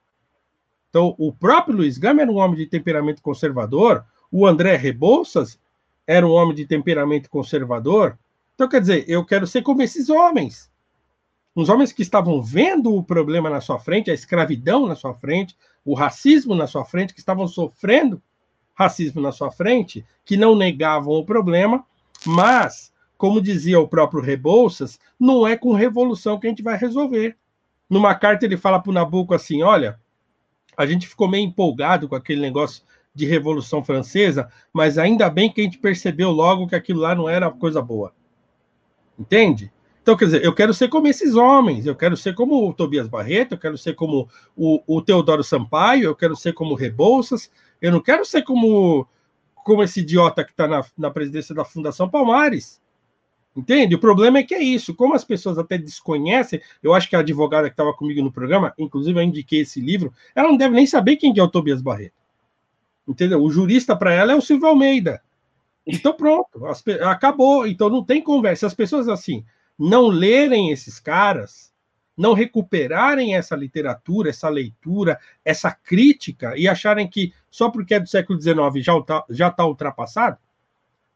Então, o próprio Luiz Gama era um homem de temperamento conservador, o André Rebouças era um homem de temperamento conservador. Então, quer dizer, eu quero ser como esses homens. Uns homens que estavam vendo o problema na sua frente, a escravidão na sua frente, o racismo na sua frente, que estavam sofrendo racismo na sua frente, que não negavam o problema, mas, como dizia o próprio Rebouças, não é com revolução que a gente vai resolver. Numa carta ele fala para o Nabucco assim: olha, a gente ficou meio empolgado com aquele negócio de Revolução Francesa, mas ainda bem que a gente percebeu logo que aquilo lá não era coisa boa. Entende? Então, quer dizer, eu quero ser como esses homens, eu quero ser como o Tobias Barreto, eu quero ser como o, o Teodoro Sampaio, eu quero ser como Rebouças, eu não quero ser como, como esse idiota que está na, na presidência da Fundação Palmares. Entende? O problema é que é isso. Como as pessoas até desconhecem, eu acho que a advogada que estava comigo no programa, inclusive eu indiquei esse livro, ela não deve nem saber quem é o Tobias Barreto. Entendeu? O jurista para ela é o Silvio Almeida. Então pronto, as, acabou. Então não tem conversa. As pessoas assim, não lerem esses caras, não recuperarem essa literatura, essa leitura, essa crítica e acharem que só porque é do século XIX já está já tá ultrapassado,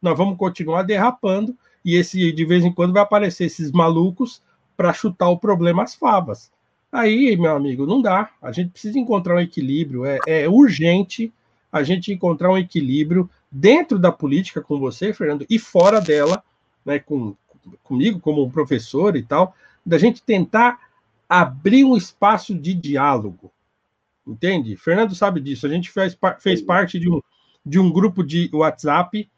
nós vamos continuar derrapando e esse de vez em quando vai aparecer esses malucos para chutar o problema às favas. Aí, meu amigo, não dá. A gente precisa encontrar um equilíbrio. É, é urgente a gente encontrar um equilíbrio dentro da política com você, Fernando, e fora dela, né, com, comigo como um professor e tal, da gente tentar abrir um espaço de diálogo. Entende? Fernando sabe disso. A gente fez, fez parte de um, de um grupo de WhatsApp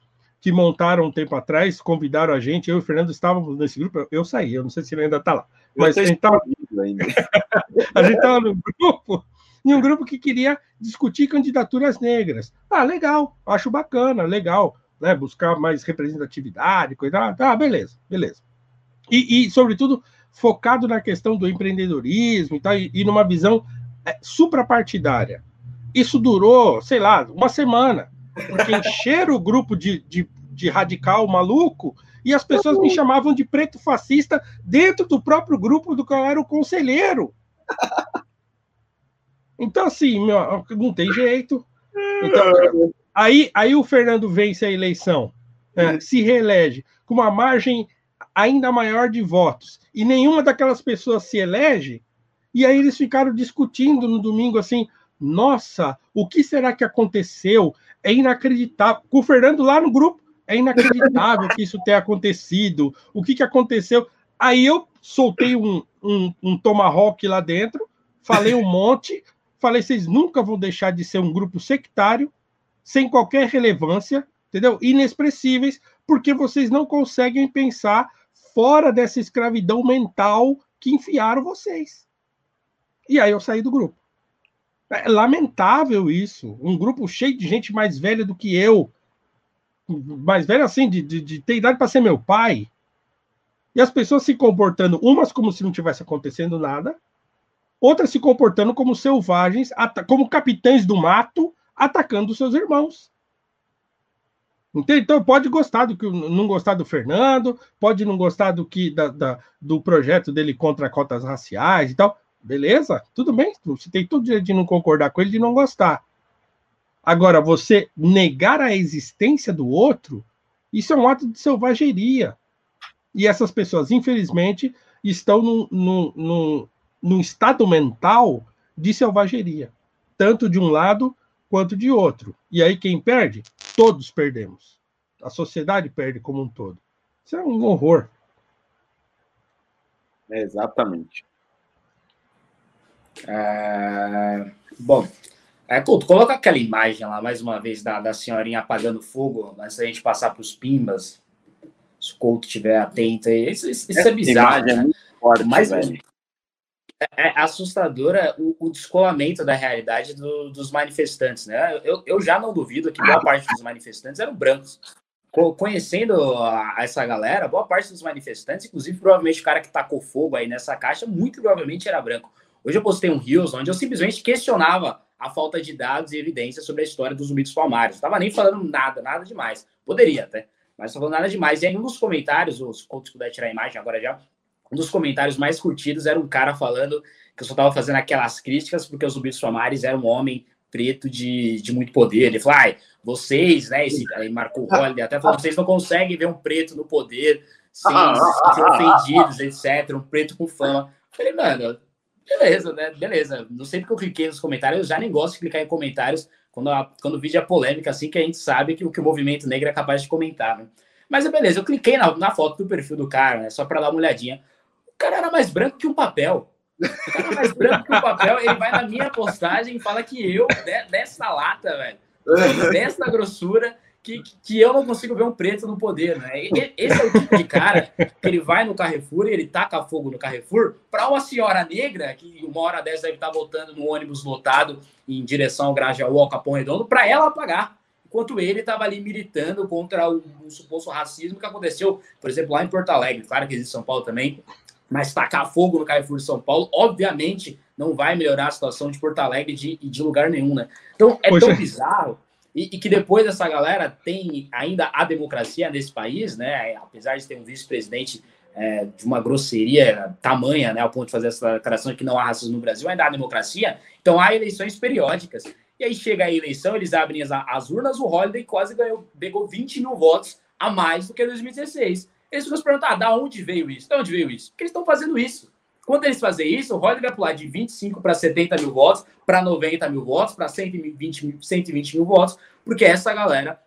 que montaram um tempo atrás, convidaram a gente, eu e o Fernando estávamos nesse grupo, eu saí, eu não sei se ele ainda está lá. Mas a gente estava a gente estava no grupo, em um grupo que queria discutir candidaturas negras. Ah, legal, acho bacana, legal né, buscar mais representatividade, coisa. Ah, beleza, beleza. E, e, sobretudo, focado na questão do empreendedorismo e tal, e, e numa visão é, suprapartidária. Isso durou, sei lá, uma semana, porque encheram o grupo de, de, de radical maluco e as pessoas me chamavam de preto fascista dentro do próprio grupo do qual eu era o conselheiro. Então, assim, meu, não tem jeito. Então, Aí, aí o Fernando vence a eleição, é, se reelege com uma margem ainda maior de votos, e nenhuma daquelas pessoas se elege, e aí eles ficaram discutindo no domingo assim: nossa, o que será que aconteceu? É inacreditável. Com o Fernando lá no grupo, é inacreditável que isso tenha acontecido. O que, que aconteceu? Aí eu soltei um, um, um tomahawk lá dentro, falei um monte, falei: vocês nunca vão deixar de ser um grupo sectário, sem qualquer relevância, entendeu? Inexpressíveis, porque vocês não conseguem pensar fora dessa escravidão mental que enfiaram vocês. E aí eu saí do grupo. É lamentável isso. Um grupo cheio de gente mais velha do que eu, mais velha assim, de, de, de ter idade para ser meu pai, e as pessoas se comportando, umas como se não tivesse acontecendo nada, outras se comportando como selvagens, como capitães do mato, atacando seus irmãos. Então pode gostar do que não gostar do Fernando, pode não gostar do que da, da, do projeto dele contra cotas raciais e tal. Beleza, tudo bem. Você tem todo direito de não concordar com ele, de não gostar. Agora, você negar a existência do outro, isso é um ato de selvageria. E essas pessoas, infelizmente, estão num, num, num, num estado mental de selvageria, tanto de um lado quanto de outro. E aí quem perde? Todos perdemos. A sociedade perde como um todo. Isso é um horror. É exatamente. É... Bom, é, Couto, coloca aquela imagem lá, mais uma vez, da, da senhorinha apagando fogo, antes da gente passar para os pimbas. Se o Couto estiver atento aí. Isso, isso, isso é bizarro. Né? é muito forte, Mas, velho é, é assustadora o, o, descolamento da realidade do, dos manifestantes, né? Eu, eu já não duvido que boa parte dos manifestantes eram brancos. Conhecendo a, essa galera, boa parte dos manifestantes, inclusive provavelmente o cara que tacou fogo aí nessa caixa, muito provavelmente era branco. Hoje eu postei um Rios onde eu simplesmente questionava a falta de dados e evidências sobre a história dos zumbis palmares. Tava nem falando nada, nada demais. Poderia até, mas não falando nada demais. E aí, dos comentários, os se puder tirar a imagem agora já, um dos comentários mais curtidos era um cara falando que eu só estava fazendo aquelas críticas porque os zumbis Somares era um homem preto de, de muito poder. Ele falou, ai, vocês, né? Esse, aí marcou o Holiday, até falou, vocês não conseguem ver um preto no poder sem ser ofendidos, etc. Um preto com fama. Eu falei, mano, beleza, né? Beleza. Não sei porque eu cliquei nos comentários, eu já nem gosto de clicar em comentários quando, a, quando o vídeo é polêmica, assim, que a gente sabe que o que o movimento negro é capaz de comentar, né? Mas beleza, eu cliquei na, na foto do perfil do cara, né? Só para dar uma olhadinha cara era mais branco que um papel. O cara mais branco que um papel, ele vai na minha postagem e fala que eu, dessa lata, velho, dessa grossura, que, que eu não consigo ver um preto no poder, né? Esse é o tipo de cara que ele vai no Carrefour e ele taca fogo no Carrefour para uma senhora negra, que uma hora dessa deve estar voltando no ônibus lotado em direção ao Grajaú, ao Capão Redondo, para ela apagar. Enquanto ele estava ali militando contra o, o, suposto racismo que aconteceu, por exemplo, lá em Porto Alegre. Claro que existe em São Paulo também, mas tacar fogo no Carrefour de São Paulo, obviamente, não vai melhorar a situação de Porto Alegre de, de lugar nenhum, né? Então, é tão bizarro e, e, que depois dessa galera tem ainda a democracia nesse país, né? Apesar de ter um vice-presidente é, de uma grosseria tamanha, né? Ao ponto de fazer essa declaração de que não há racismo no Brasil, ainda há democracia. Então há eleições periódicas. E aí chega a eleição, eles abrem as, as urnas, o Holiday quase ganhou, pegou 20 mil votos a mais do que 2016. Eles ficam se perguntando, ah, da onde veio isso? De onde veio isso? Porque eles estão fazendo isso. Quando eles fazem isso, o Holiday vai pular de 25 para 70 mil votos, para 90 mil votos, para 120, 120 mil votos, porque essa galera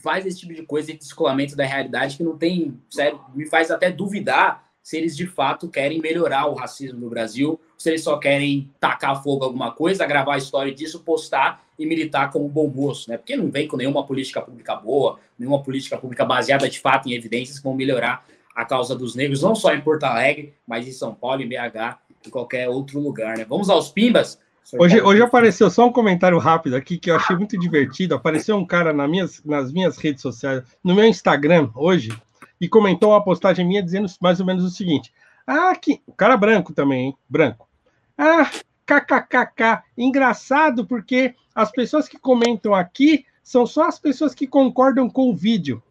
faz esse tipo de coisa, esse descolamento da realidade que não tem, sério, me faz até duvidar se eles de fato querem melhorar o racismo no Brasil, se eles só querem tacar fogo alguma coisa, gravar a história disso, postar e militar como bom moço, né? Porque não vem com nenhuma política pública boa, nenhuma política pública baseada de fato em evidências que vão melhorar a causa dos negros, não só em Porto Alegre, mas em São Paulo, em BH, em qualquer outro lugar, né? Vamos aos pimbas? Hoje, hoje apareceu só um comentário rápido aqui que eu achei muito divertido. Apareceu um cara nas minhas, nas minhas redes sociais, no meu Instagram hoje, e comentou uma postagem minha dizendo mais ou menos o seguinte: Ah, que. O cara branco também, hein? Branco. Ah, kkkk. Engraçado porque as pessoas que comentam aqui são só as pessoas que concordam com o vídeo.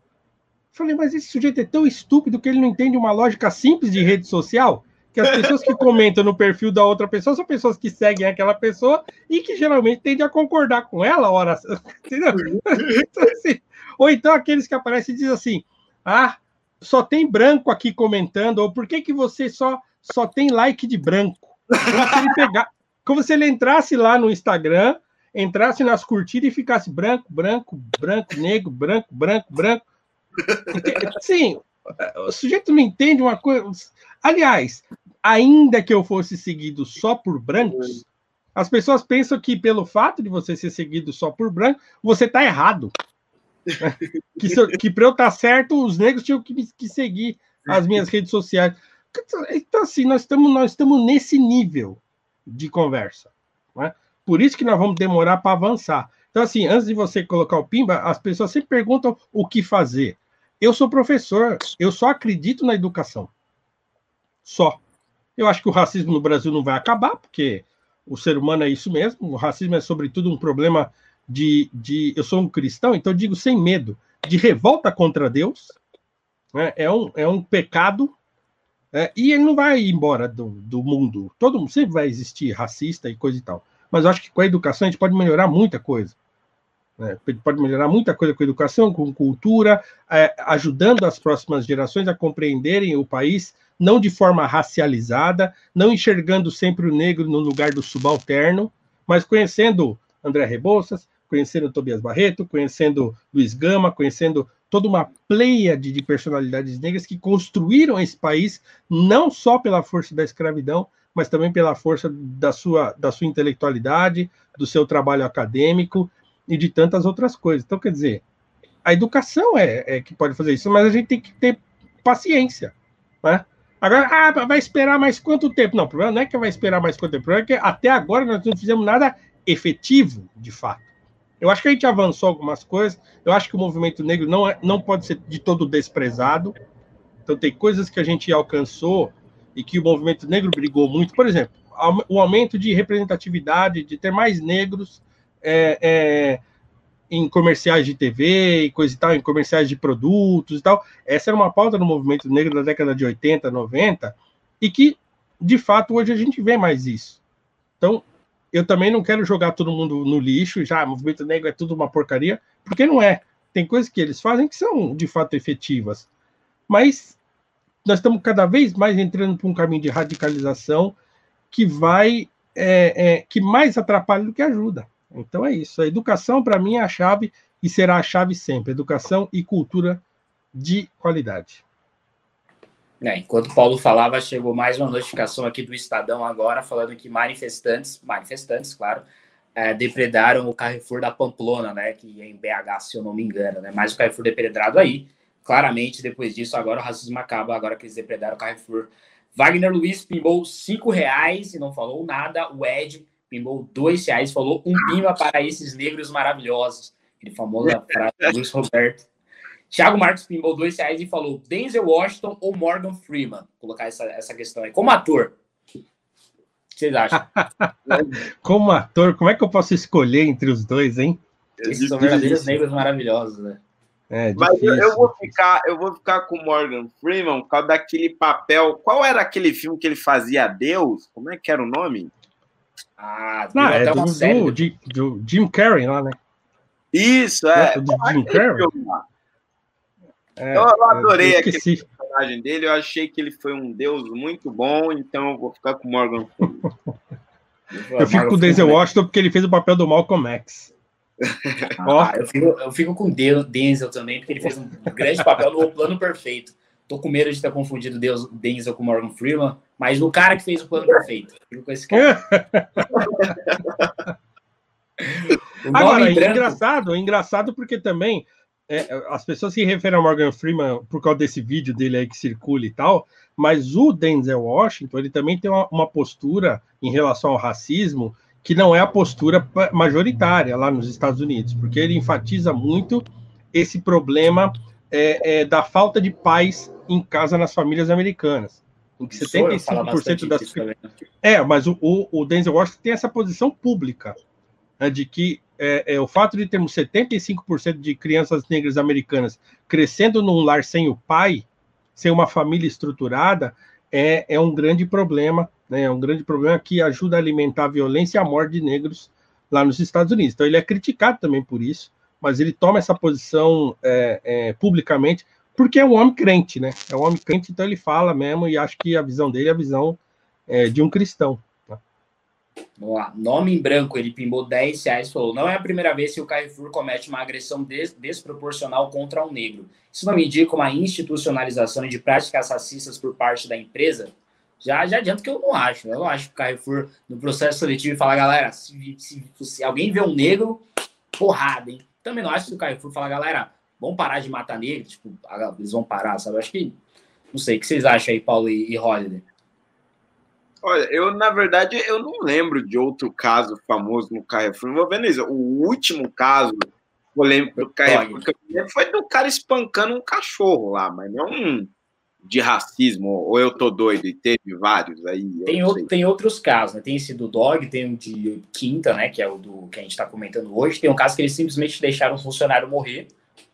Falei, mas esse sujeito é tão estúpido que ele não entende uma lógica simples de rede social que as pessoas que comentam no perfil da outra pessoa são pessoas que seguem aquela pessoa e que geralmente tendem a concordar com ela, ora, entendeu? Então, assim, ou então aqueles que aparecem e dizem assim: ah, só tem branco aqui comentando, ou por que, que você só, só tem like de branco? Se, ele pegar, como se ele entrasse lá no Instagram, entrasse nas curtidas e ficasse branco, branco, branco, negro, branco, branco, branco. sim, o sujeito não entende uma coisa. Aliás, ainda que eu fosse seguido só por brancos, as pessoas pensam que pelo fato de você ser seguido só por branco, você está errado. que, que para eu estar tá certo, os negros tinham que, que seguir as minhas redes sociais. Então, assim, nós estamos nós estamos nesse nível de conversa. Né? Por isso que nós vamos demorar para avançar. Então, assim, antes de você colocar o pimba, as pessoas sempre perguntam o que fazer. Eu sou professor, eu só acredito na educação. Só. Eu acho que o racismo no Brasil não vai acabar, porque o ser humano é isso mesmo. O racismo é, sobretudo, um problema de. de eu sou um cristão, então digo sem medo, de revolta contra Deus. Né? É, um, é um pecado. É, e ele não vai embora do, do mundo. Todo mundo sempre vai existir racista e coisa e tal. Mas eu acho que com a educação a gente pode melhorar muita coisa. Né? Pode melhorar muita coisa com educação, com cultura, é, ajudando as próximas gerações a compreenderem o país não de forma racializada, não enxergando sempre o negro no lugar do subalterno, mas conhecendo André Rebouças, conhecendo Tobias Barreto, conhecendo Luiz Gama, conhecendo toda uma pleiade de personalidades negras que construíram esse país não só pela força da escravidão, mas também pela força da sua, da sua intelectualidade, do seu trabalho acadêmico e de tantas outras coisas. Então, quer dizer, a educação é, é que pode fazer isso, mas a gente tem que ter paciência. Né? Agora, ah, vai esperar mais quanto tempo? Não, o problema não é que vai esperar mais quanto tempo, o problema é que até agora nós não fizemos nada efetivo, de fato. Eu acho que a gente avançou algumas coisas, eu acho que o movimento negro não, é, não pode ser de todo desprezado. Então, tem coisas que a gente alcançou e que o movimento negro brigou muito. Por exemplo, o aumento de representatividade, de ter mais negros é, é, em comerciais de TV e coisa e tal, em comerciais de produtos e tal. Essa era uma pauta no movimento negro da década de 80, 90, e que, de fato, hoje a gente vê mais isso. Então, eu também não quero jogar todo mundo no lixo, já, movimento negro é tudo uma porcaria, porque não é. Tem coisas que eles fazem que são, de fato, efetivas. Mas nós estamos cada vez mais entrando por um caminho de radicalização que vai, é, é, que mais atrapalha do que ajuda. Então é isso. A educação, para mim, é a chave e será a chave sempre. Educação e cultura de qualidade. É, enquanto Paulo falava, chegou mais uma notificação aqui do Estadão agora, falando que manifestantes, manifestantes, claro, é, depredaram o Carrefour da Pamplona, né? Que é em BH, se eu não me engano, né? Mas o Carrefour depredrado aí. Claramente, depois disso, agora o racismo acaba, agora que eles depredaram o Carrefour. Wagner Luiz pimbou cinco reais e não falou nada. O Ed pimbou dois reais, falou um pimba para esses negros maravilhosos. Aquele famoso frase do Luiz Roberto. Thiago Marcos pimbou dois reais e falou Denzel Washington ou Morgan Freeman. Vou colocar essa, essa questão aí. Como ator, o que vocês acham? como ator, como é que eu posso escolher entre os dois, hein? Esses são verdadeiros negros maravilhosos, né? É, Mas eu, eu, vou ficar, eu vou ficar com Morgan Freeman por causa daquele papel. Qual era aquele filme que ele fazia Deus? Como é que era o nome? Ah, Não, é do, do, do, do, Jim Carrey lá, né? Isso, é. é do Jim Carrey. É, eu, eu adorei eu aquele personagem dele, eu achei que ele foi um deus muito bom, então eu vou ficar com Morgan Freeman. eu fico com o Denzel Washington porque ele fez o papel do Malcolm X. Ah, eu, fico, eu fico com o Denzel também, porque ele fez um grande papel no Plano Perfeito. Tô com medo de ter confundido Deus, Denzel com Morgan Freeman, mas no cara que fez o Plano Perfeito. Fico com esse cara. Agora, é engraçado, é engraçado porque também é, as pessoas se referem a Morgan Freeman por causa desse vídeo dele aí que circula e tal, mas o Denzel Washington, ele também tem uma, uma postura em relação ao racismo que não é a postura majoritária lá nos Estados Unidos, porque ele enfatiza muito esse problema é, é, da falta de paz em casa nas famílias americanas. Em que 75% das. Né? É, mas o, o, Denzel Washington tem essa posição pública, de que é, é, o fato de termos 75% de crianças negras americanas crescendo num lar sem o pai, sem uma família estruturada, é, é um grande problema né? É um grande problema que ajuda a alimentar a violência e a morte de negros lá nos Estados Unidos. Então ele é criticado também por isso, mas ele toma essa posição é, é, publicamente porque é um homem crente, né? É um homem crente, então ele fala mesmo e acho que a visão dele é a visão é, de um cristão. Vamos lá. Nome em branco, ele pimbou 10 reais falou: não é a primeira vez que o Carrefour comete uma agressão des desproporcional contra um negro. Isso não me indica uma institucionalização de práticas racistas por parte da empresa? já, já adianto que eu não acho. Eu não acho que o Carrefour, no processo seletivo, fala, galera, se, se, se, alguém vê um negro, porrada, hein? Também não acho que o Carrefour fala, galera, vamos parar de matar negro, tipo, eles vão parar, sabe? Eu acho que, não sei, o que vocês acham aí, Paulo e, e Holiday? Olha, eu, na verdade, eu não lembro de outro caso famoso no Carrefour envolvendo isso. O último caso polêmico do Carrefour foi do cara espancando um cachorro lá, mas não de racismo, ou eu tô doido, e teve vários aí. Tem, outro, tem outros casos, né? Tem esse do Dog, tem o de Quinta, né? Que é o do que a gente está comentando hoje. Tem um caso que eles simplesmente deixaram o funcionário morrer.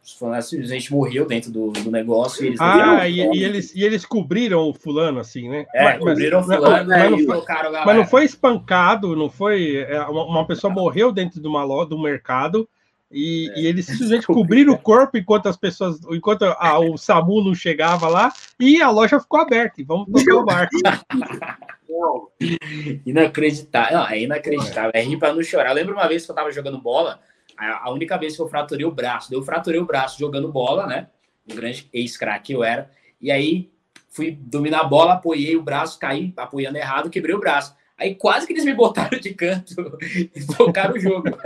O funcionário simplesmente morreu dentro do, do negócio. E eles ah, e, e, eles, e eles cobriram o fulano, assim, né? É, mas, cobriram o fulano mas, mas, não foi, mas não foi espancado, não foi. É, uma, uma pessoa morreu dentro de uma loja, do mercado e, é. e, eles simplesmente cobriram o corpo enquanto as pessoas, enquanto a, o SAMU não chegava lá, e a loja ficou aberta. E vamos tocar o bar. inacreditável, não, é inacreditável. É rir para não chorar. Eu lembro uma vez que eu tava jogando bola, a, única vez que eu fraturei o braço. Eu fraturei o braço jogando bola, né? Um grande ex-craque eu era. E aí fui dominar a bola, apoiei o braço, caí apoiando errado, quebrei o braço. Aí quase que eles me botaram de canto e tocaram o jogo.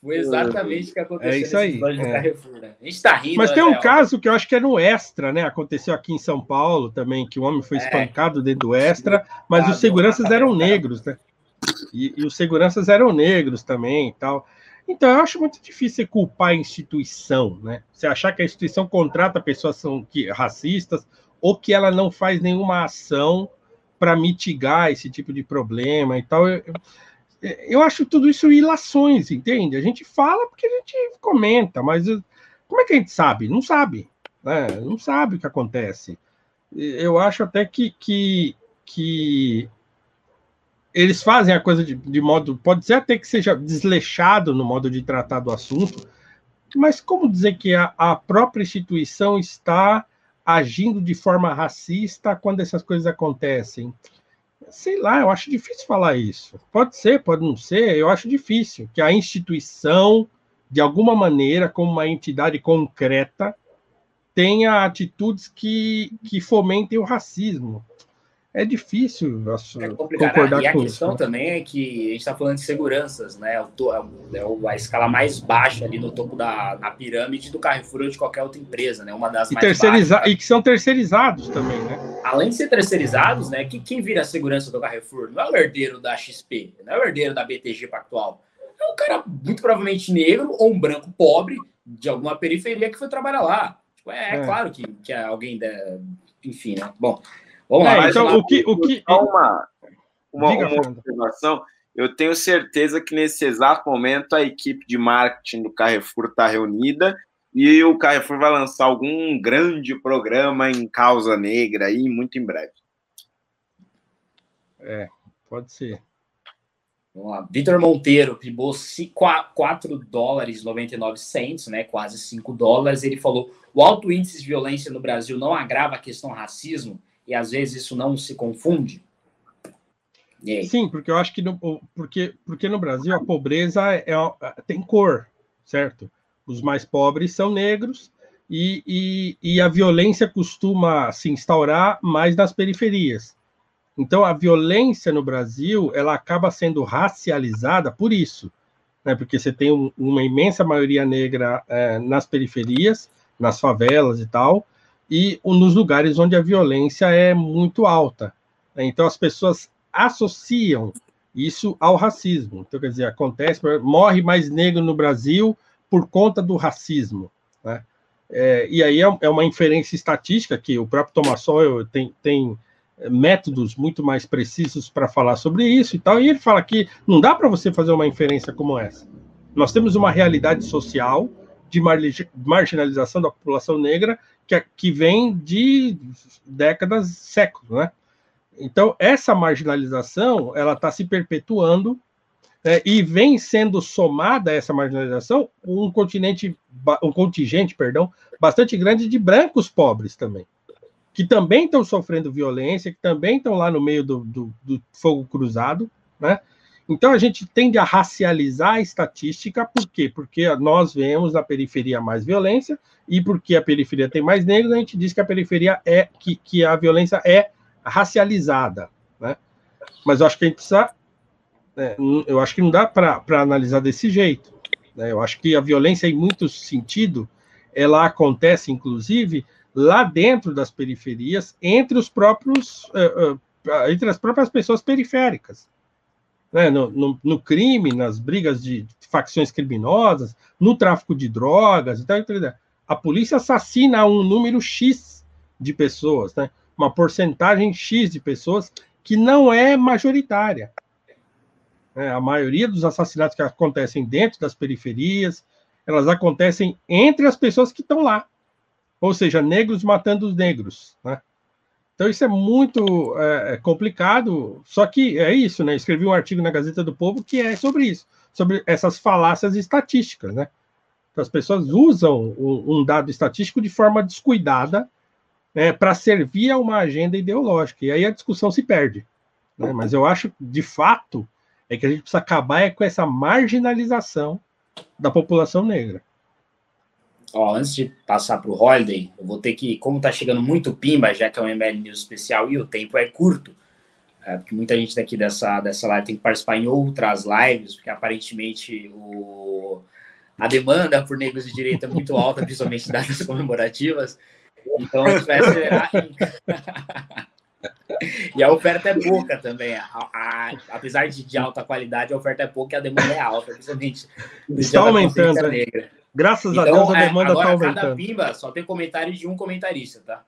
Foi exatamente o que aconteceu. É isso aí. É. Carrefour, né? A gente tá rindo. Mas tem um caso que eu acho que é no Extra, né? Aconteceu aqui em São Paulo também, que o homem foi é. espancado é. dentro do Extra, mas ah, os seguranças eram negros, né? E, e, os seguranças eram negros também e tal. Então, eu acho muito difícil culpar a instituição, né? Você achar que a instituição contrata pessoas são, que, racistas ou que ela não faz nenhuma ação para mitigar esse tipo de problema e tal. Eu, eu, acho tudo isso ilações, entende? A gente fala porque a gente comenta, mas como é que a gente sabe? Não sabe, né? Não sabe o que acontece. Eu acho até que, que, que eles fazem a coisa de, de modo, pode ser até que seja desleixado no modo de tratar do assunto, mas como dizer que a, a própria instituição está agindo de forma racista quando essas coisas acontecem? Sei lá, eu acho difícil falar isso. Pode ser, pode não ser, eu acho difícil que a instituição, de alguma maneira, como uma entidade concreta, tenha atitudes que, que fomentem o racismo. É difícil é concordar e a questão isso, né? também é que a gente está falando de seguranças, né? É, é a escala mais baixa ali no topo da, da pirâmide do Carrefour ou de qualquer outra empresa, né? Uma das e mais terceiriza baixas. E que são terceirizados também, né? Além de ser terceirizados, né? Que, quem vira a segurança do Carrefour não é o herdeiro da XP, não é o herdeiro da BTG Pactual. É um cara muito provavelmente negro ou um branco pobre de alguma periferia que foi trabalhar lá. Tipo, é, é, é, claro que, que é alguém da. Enfim, né? Bom. Vamos lá. É, então, o que, o que... Uma, uma, Diga, uma observação. Eu tenho certeza que nesse exato momento a equipe de marketing do Carrefour está reunida e o Carrefour vai lançar algum grande programa em causa negra aí muito em breve. É, pode ser. Vamos lá. Vitor Monteiro pibou 4 dólares 99 centos, né? Quase 5 dólares. Ele falou: o alto índice de violência no Brasil não agrava a questão racismo e às vezes isso não se confunde? Sim, porque eu acho que no, porque, porque no Brasil a pobreza é, tem cor, certo? Os mais pobres são negros e, e, e a violência costuma se instaurar mais nas periferias. Então a violência no Brasil ela acaba sendo racializada por isso, né? Porque você tem um, uma imensa maioria negra é, nas periferias, nas favelas e tal, e nos lugares onde a violência é muito alta. Né? Então as pessoas associam isso ao racismo. Então, quer dizer, acontece, morre mais negro no Brasil por conta do racismo. Né? É, e aí é, é, uma inferência estatística que o próprio Thomas Sowell tem, tem métodos muito mais precisos para falar sobre isso e tal, e ele fala que não dá para você fazer uma inferência como essa. Nós temos uma realidade social de marginalização da população negra que, que vem de décadas, séculos, né? Então, essa marginalização, ela está se perpetuando né, e vem sendo somada a essa marginalização um continente, um contingente, perdão, bastante grande de brancos pobres também, que também estão sofrendo violência, que também estão lá no meio do, do, do fogo cruzado, né? Então a gente tende a racializar a estatística, por quê? Porque nós vemos na periferia mais violência, e porque a periferia tem mais negros, a gente diz que a periferia é que, que a violência é racializada. Né? Mas eu acho que a gente precisa. É, eu acho que não dá para analisar desse jeito. Né? Eu acho que a violência, em muito sentido, ela acontece, inclusive, lá dentro das periferias, entre os próprios. Uh, uh, entre as próprias pessoas periféricas né, no, no, no, crime, nas brigas de facções criminosas, no tráfico de drogas, então, a polícia assassina um número X de pessoas, né, uma porcentagem X de pessoas que não é majoritária. É, a maioria dos assassinatos que acontecem dentro das periferias, elas acontecem entre as pessoas que estão lá. Ou seja, negros matando os negros. Né? Então isso é muito é, é, complicado, só que é isso, né? Escrevi um artigo na Gazeta do Povo que é sobre isso, sobre essas falácias estatísticas, né? Então, as pessoas usam um, dado estatístico de forma descuidada né, para servir a uma agenda ideológica, e aí a discussão se perde. Né? Mas eu acho, de fato, é que a gente precisa acabar é com essa marginalização da população negra. Ó, antes de passar para o Holiday, eu vou ter que, como está chegando muito pimba, já que é um ML News especial e o tempo é curto, é, porque muita gente daqui dessa, dessa live tem que participar em outras lives, porque aparentemente o, a demanda por negros de direita é muito alta, principalmente datas comemorativas. Então a gente vai acelerar. e a oferta é pouca também. A, a, apesar de, de alta qualidade, a oferta é pouca e a demanda é alta, principalmente Está aumentando. Negra. Graças então, a Deus a é, demanda está aumentando. Cada pimba só tem comentário de um comentarista, tá?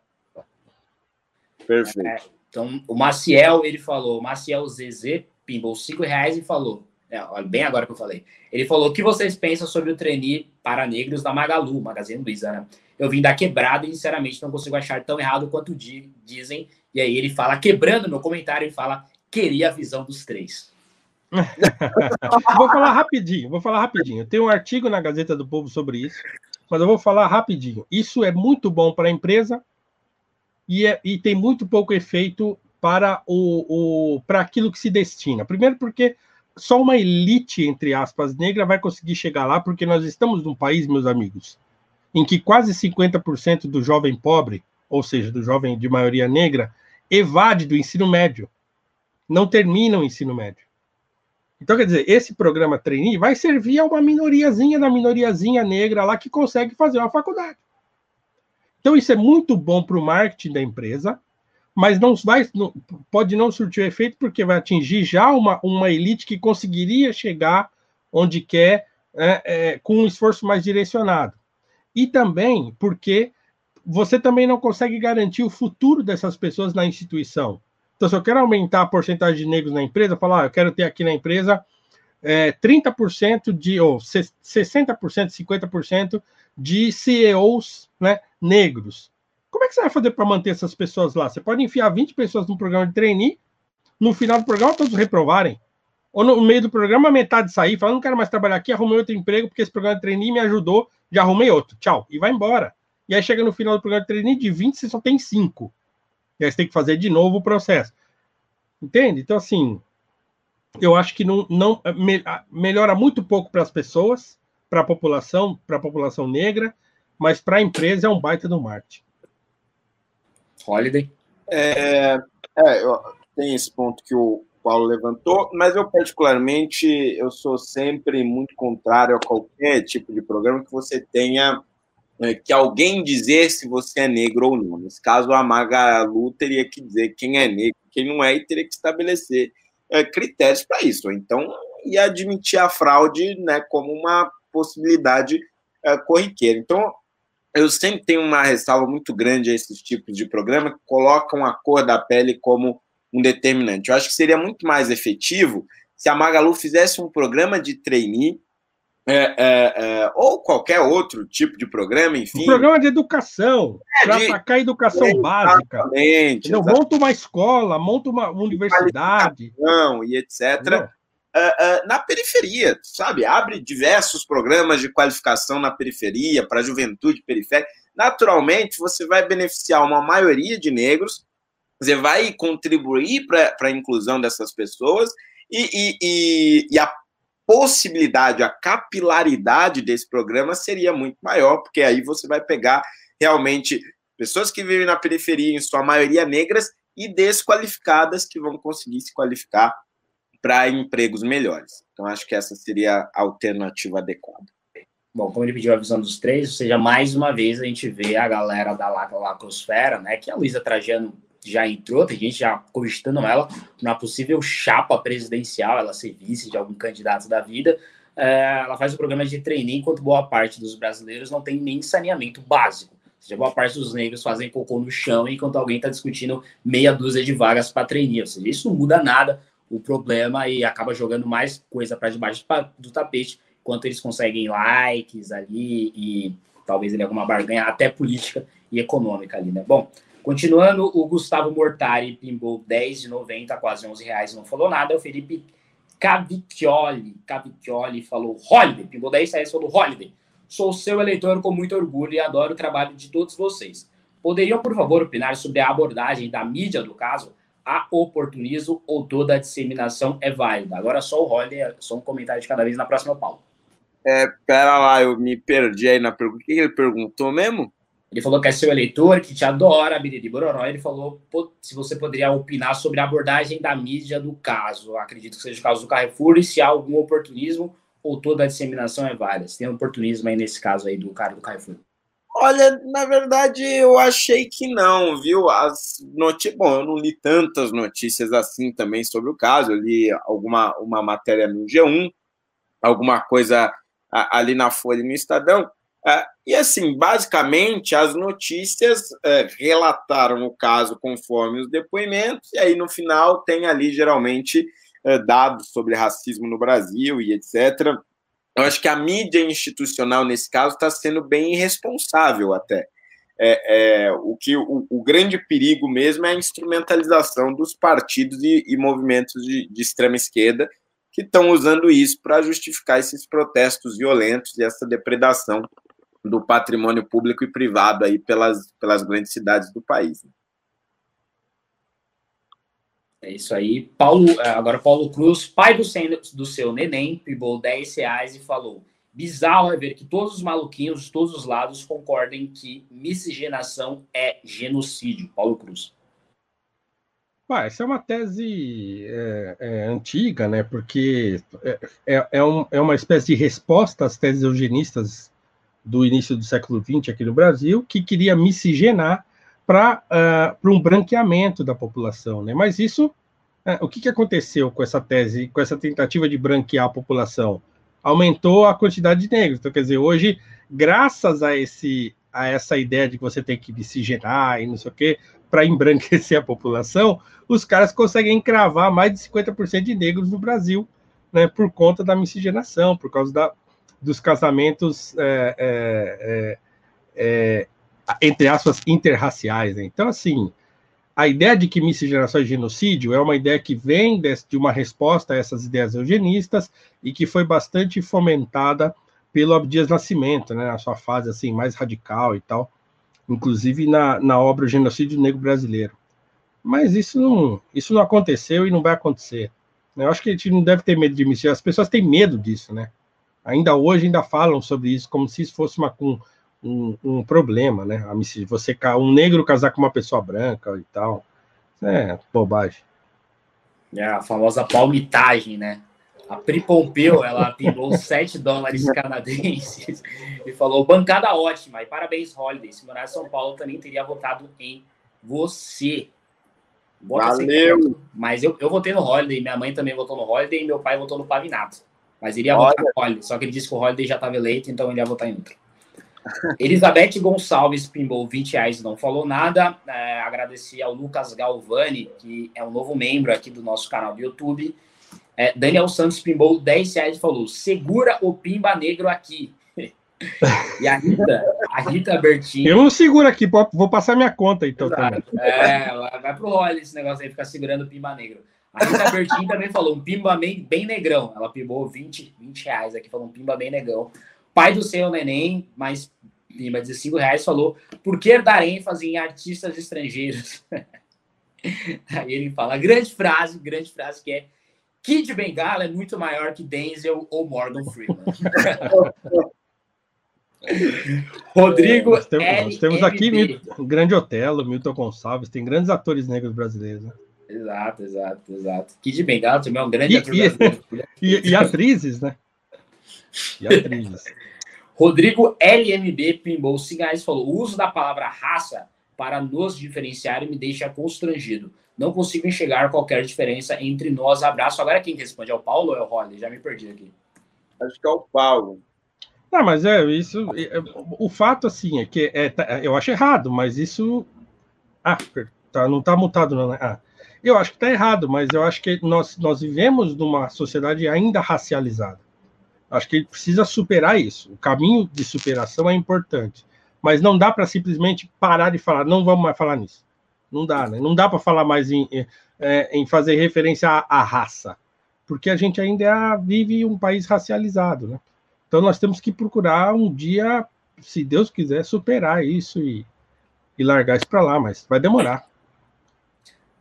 Perfeito. É, então, o Maciel, ele falou, o Maciel ZZ pimbou cinco reais e falou, é, olha, bem agora que eu falei, ele falou, o que vocês pensam sobre o trainee para negros da Magalu, Magazine Luiza, né? Eu vim da quebrada e, sinceramente, não consigo achar tão errado quanto dizem. E aí ele fala, quebrando no comentário, ele fala, queria a visão dos três. vou falar rapidinho, vou falar rapidinho. Tem um artigo na Gazeta do Povo sobre isso, mas eu vou falar rapidinho. Isso é muito bom para a empresa e, é, e tem muito pouco efeito para o, o para aquilo que se destina. Primeiro porque só uma elite, entre aspas, negra vai conseguir chegar lá, porque nós estamos num país, meus amigos, em que quase 50% do jovem pobre, ou seja, do jovem de maioria negra, evade do ensino médio, não termina o ensino médio. Então, quer dizer, esse programa trainee vai servir a uma minoriazinha da minoriazinha negra lá que consegue fazer uma faculdade. Então, isso é muito bom para o marketing da empresa, mas não vai, não, pode não surtir efeito porque vai atingir já uma, uma elite que conseguiria chegar onde quer é, é, com um esforço mais direcionado. E também porque você também não consegue garantir o futuro dessas pessoas na instituição. Então, se eu quero aumentar a porcentagem de negros na empresa, falar, ah, eu quero ter aqui na empresa é, 30% de, ou 60%, 50% de CEOs né, negros. Como é que você vai fazer para manter essas pessoas lá? Você pode enfiar 20 pessoas num programa de trainee, no final do programa todos reprovarem. Ou no meio do programa, metade sair, falar, não quero mais trabalhar aqui, arrumei outro emprego, porque esse programa de trainee me ajudou, já arrumei outro, tchau, e vai embora. E aí chega no final do programa de trainee, de 20 você só tem 5. E aí você tem que fazer de novo o processo. Entende? Então, assim, eu acho que não, não me, melhora muito pouco para as pessoas, para a população, para a população negra, mas para a empresa é um baita do marketing. Holiday? É, é, tem esse ponto que o Paulo levantou, mas eu particularmente eu sou sempre muito contrário a qualquer tipo de programa que você tenha é, que alguém dizer se você é negro ou não. Nesse caso, a Magalu teria que dizer quem é negro, quem não é, e teria que estabelecer é, critérios para isso. Então, e admitir a fraude né, como uma possibilidade é, corriqueira. Então, eu sempre tenho uma ressalva muito grande a esses tipos de programa que colocam a cor da pele como um determinante. Eu acho que seria muito mais efetivo se a Magalu fizesse um programa de trainee é, é, é, ou qualquer outro tipo de programa, enfim. Um programa de educação, é, para atacar a educação é, básica. Exatamente. Monta uma escola, monta uma universidade. E etc. Uh, uh, na periferia, sabe? Abre diversos programas de qualificação na periferia, para a juventude periférica. Naturalmente, você vai beneficiar uma maioria de negros, você vai contribuir para a inclusão dessas pessoas e, e, e, e a possibilidade, a capilaridade desse programa seria muito maior, porque aí você vai pegar realmente pessoas que vivem na periferia, em sua maioria negras, e desqualificadas que vão conseguir se qualificar para empregos melhores. Então, acho que essa seria a alternativa adequada. Bom, como ele pediu a visão dos três, ou seja, mais uma vez a gente vê a galera da Lacrosfera, né, que a Luísa Trajano já entrou, tem gente já cogitando ela na possível chapa presidencial, ela ser vice de algum candidato da vida. É, ela faz o programa de treininho, enquanto boa parte dos brasileiros não tem nem saneamento básico. Ou seja, boa parte dos negros fazem cocô no chão enquanto alguém está discutindo meia dúzia de vagas para treininho. Ou seja, isso não muda nada o problema e acaba jogando mais coisa para debaixo do tapete, enquanto eles conseguem likes ali e talvez ele alguma barganha até política e econômica ali, né? Bom, Continuando, o Gustavo Mortari pimbou 10 de 90, quase 11 reais, não falou nada. O Felipe Cavicchioli, Cavicchioli falou Holiday, pimbou 10 reais, falou Holiday. Sou seu eleitor com muito orgulho e adoro o trabalho de todos vocês. Poderiam, por favor, opinar sobre a abordagem da mídia do caso? Há oportunismo ou toda a disseminação é válida? Agora só o Holiday, só um comentário de cada vez na próxima, Paulo. É, pera lá, eu me perdi aí na pergunta. O que ele perguntou mesmo? Ele falou que é seu eleitor, que te adora, Biriri Bororó. Ele falou se você poderia opinar sobre a abordagem da mídia do caso. acredito que seja o caso do Carrefour e se há algum oportunismo ou toda a disseminação é válida. Se tem oportunismo aí nesse caso aí do cara do Carrefour. Olha, na verdade, eu achei que não, viu? As notícias. Bom, eu não li tantas notícias assim também sobre o caso. Eu li alguma uma matéria no G1, alguma coisa ali na Folha no Estadão. É, e assim, basicamente, as notícias é, relataram o caso conforme os depoimentos, e aí no final tem ali geralmente é, dados sobre racismo no Brasil e etc. Eu acho que a mídia institucional, nesse caso, está sendo bem irresponsável até. É, é, o que o, o, grande perigo mesmo é a instrumentalização dos partidos e, e movimentos de, de extrema esquerda que estão usando isso para justificar esses protestos violentos e essa depredação do patrimônio público e privado aí pelas, pelas grandes cidades do país. Né? É isso aí. Paulo, é, agora Paulo Cruz, pai do, do seu neném, pibou 10 reais e falou: bizarro é ver que todos os maluquinhos de todos os lados concordem que miscigenação é genocídio. Paulo Cruz. Ah, essa é uma tese é, é, antiga, né? Porque é, é, é, um, é uma espécie de resposta às teses eugenistas do início do século XX aqui no Brasil, que queria miscigenar para uh, um branqueamento da população, né? Mas isso, uh, o que, que aconteceu com essa tese, com essa tentativa de branquear a população? Aumentou a quantidade de negros. Então, quer dizer, hoje, graças a esse a essa ideia de que você tem que miscigenar e não sei o quê, para embranquecer a população, os caras conseguem encravar mais de 50% de negros no Brasil, né, por conta da miscigenação, por causa da, dos casamentos, é, é, é, é entre aspas, interraciais. Né? Então, assim, a ideia de que miscigenação é genocídio é uma ideia que vem de, uma resposta a essas ideias eugenistas e que foi bastante fomentada pelo Abdias Nascimento, né, na sua fase assim mais radical e tal inclusive na, na obra Genocídio Negro Brasileiro. Mas isso não, isso não aconteceu e não vai acontecer. Eu acho que a gente não deve ter medo de mistério. As pessoas têm medo disso, né? Ainda hoje ainda falam sobre isso como se isso fosse uma, um, um, um problema, né? Você um negro casar com uma pessoa branca e tal, é bobagem. É a famosa palmitagem, né? A Pri Pompeu, ela pingou 7 dólares canadenses e falou: bancada ótima, e parabéns, Holiday. Se morar em São Paulo, também teria votado em você. Bota Valeu! Mas eu, eu votei no Holiday, minha mãe também votou no Holiday e meu pai votou no Pavinato. Mas iria Olha. votar no Holiday, só que ele disse que o Holiday já estava eleito, então ele ia votar em outro. Elizabeth Gonçalves pimbou 20 reais e não falou nada. É, agradecer ao Lucas Galvani, que é um novo membro aqui do nosso canal do YouTube. É, Daniel Santos pimbou 10 reais e falou: segura o pimba negro aqui. e a Rita, a Rita Bertin. Eu não seguro aqui, vou passar minha conta então. É, vai pro role esse negócio aí, ficar segurando o pimba negro. A Rita Bertin também falou um pimba bem, bem negrão. Ela pimbou 20, 20 reais aqui, falou um pimba bem negão. Pai do seu neném, mas pimba 15 reais, falou por que dar ênfase em artistas estrangeiros? aí ele fala, grande frase, grande frase que é Kid Bengala é muito maior que Denzel ou Morgan Freeman. Rodrigo. Nós temos, nós temos aqui o grande Otelo, Milton Gonçalves, tem grandes atores negros brasileiros. Né? Exato, exato, exato. Kid Bengala também é um grande e, ator e. E, e, atrizes, né? E atrizes. Rodrigo LMB Pimbou Cigais falou: o uso da palavra raça para nos diferenciar me deixa constrangido. Não consigo enxergar qualquer diferença entre nós. Abraço. Agora quem responde? É o Paulo ou é o Rolly? Já me perdi aqui. Acho que é o Paulo. Não, mas é isso. É, o fato, assim, é que é, tá, eu acho errado, mas isso. Ah, tá, não está mutado, não, né? Ah, eu acho que está errado, mas eu acho que nós, nós vivemos numa sociedade ainda racializada. Acho que ele precisa superar isso. O caminho de superação é importante. Mas não dá para simplesmente parar de falar, não vamos mais falar nisso. Não dá, né? Não dá para falar mais em, é, em fazer referência à, à, raça, porque a gente ainda é, vive um país racializado, né? Então nós temos que procurar um dia, se Deus quiser, superar isso e, e largar isso para lá, mas vai demorar.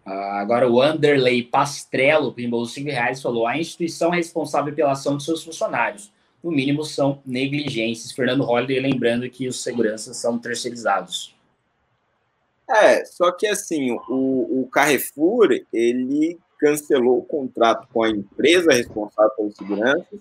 Uh, agora o Anderley Pastrello, pimbou 5 reais, falou: a instituição é responsável pela ação de seus funcionários. No mínimo são negligências. Fernando Holliday lembrando que os seguranças são terceirizados. É, só que assim, o, o Carrefour, ele cancelou o contrato com a empresa responsável pelas seguranças,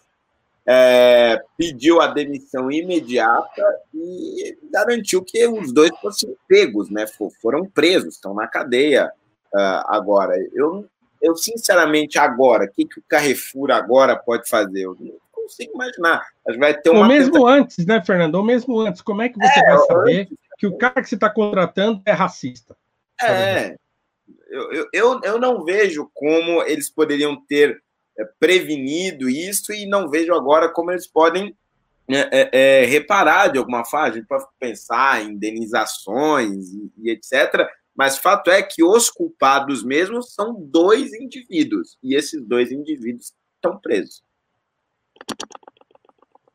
é, pediu a demissão imediata e garantiu que os dois fossem pegos, né? Foram presos, estão na cadeia uh, agora. Eu, eu, sinceramente, agora, o que, que o Carrefour agora pode fazer? Eu não consigo imaginar. Mas vai ter uma Ou mesmo tentativa... antes, né, Fernando? Ou mesmo antes, como é que você é, vai saber antes que o cara que você está contratando é racista. É. Eu, eu, eu não vejo como eles poderiam ter é, prevenido isso e não vejo agora como eles podem é, é, é reparar de alguma forma. A gente pode pensar em indenizações e, e etc. Mas fato é que os culpados mesmos são dois indivíduos e esses dois indivíduos estão presos.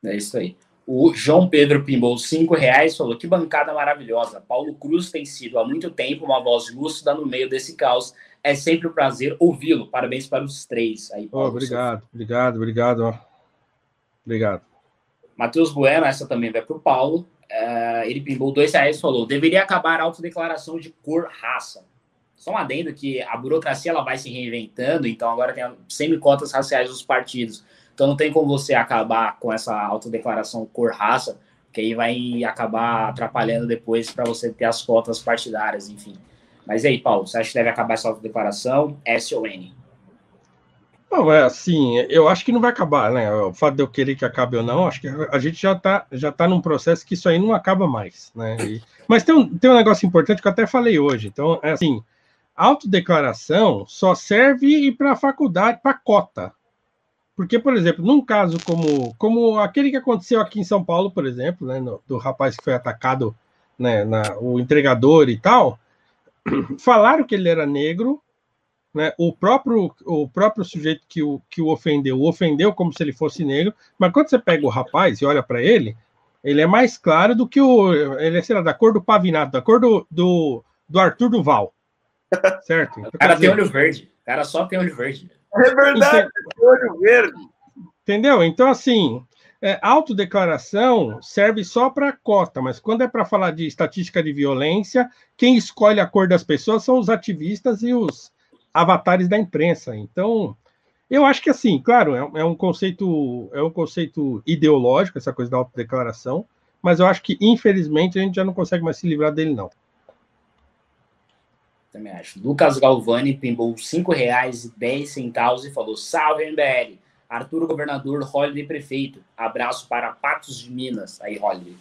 É isso aí. O João Pedro Pimbou, cinco reais, falou que bancada maravilhosa. Paulo Cruz tem sido há muito tempo uma voz lúcida no meio desse caos. É sempre um prazer ouvi-lo. Parabéns para os três. Aí, Paulo, oh, obrigado, seu... obrigado, obrigado. Obrigado. Matheus Bueno, essa também vai para o Paulo. Uh, ele pimbou dois reais e falou: deveria acabar a autodeclaração de cor raça. só um adendo que a burocracia ela vai se reinventando, então agora tem semi-cotas raciais dos partidos. Então não tem como você acabar com essa autodeclaração cor-raça, que aí vai acabar atrapalhando depois para você ter as cotas partidárias, enfim. Mas e aí, Paulo, você acha que deve acabar essa autodeclaração? S ou N? Não, é assim, eu acho que não vai acabar, né? O fato de eu querer que acabe ou não, acho que a gente já está já tá num processo que isso aí não acaba mais, né? E, mas tem um, tem um negócio importante que eu até falei hoje. Então, é assim, autodeclaração só serve para a faculdade, para cota. Porque, por exemplo, num caso como, como aquele que aconteceu aqui em São Paulo, por exemplo, né, no, do rapaz que foi atacado, né, na, o entregador e tal, falaram que ele era negro, né? O próprio, o próprio sujeito que o, que o ofendeu, o ofendeu como se ele fosse negro, mas quando você pega o rapaz e olha para ele, ele é mais claro do que o. Ele é, sei lá, da cor do Pavinato, da cor do, do, do Arthur Duval. Certo? Então, o cara dizer, tem olho verde. O cara só tem olho verde. É verdade, tem olho verde. Entendeu? Então, assim, é, autodeclaração serve só para cota, mas quando é para falar de estatística de violência, quem escolhe a cor das pessoas são os ativistas e os, avatares da imprensa. Então, eu acho que assim, claro, é, é, um conceito é um conceito ideológico essa coisa da autodeclaração, mas eu acho que infelizmente a gente já não consegue mais se livrar dele não. Também acho. Lucas Galvani pimbou cinco reais e dez centavos e falou: Salve MBL, Arthur governador, Holiday prefeito. Abraço para Patos de Minas. Aí, Holiday.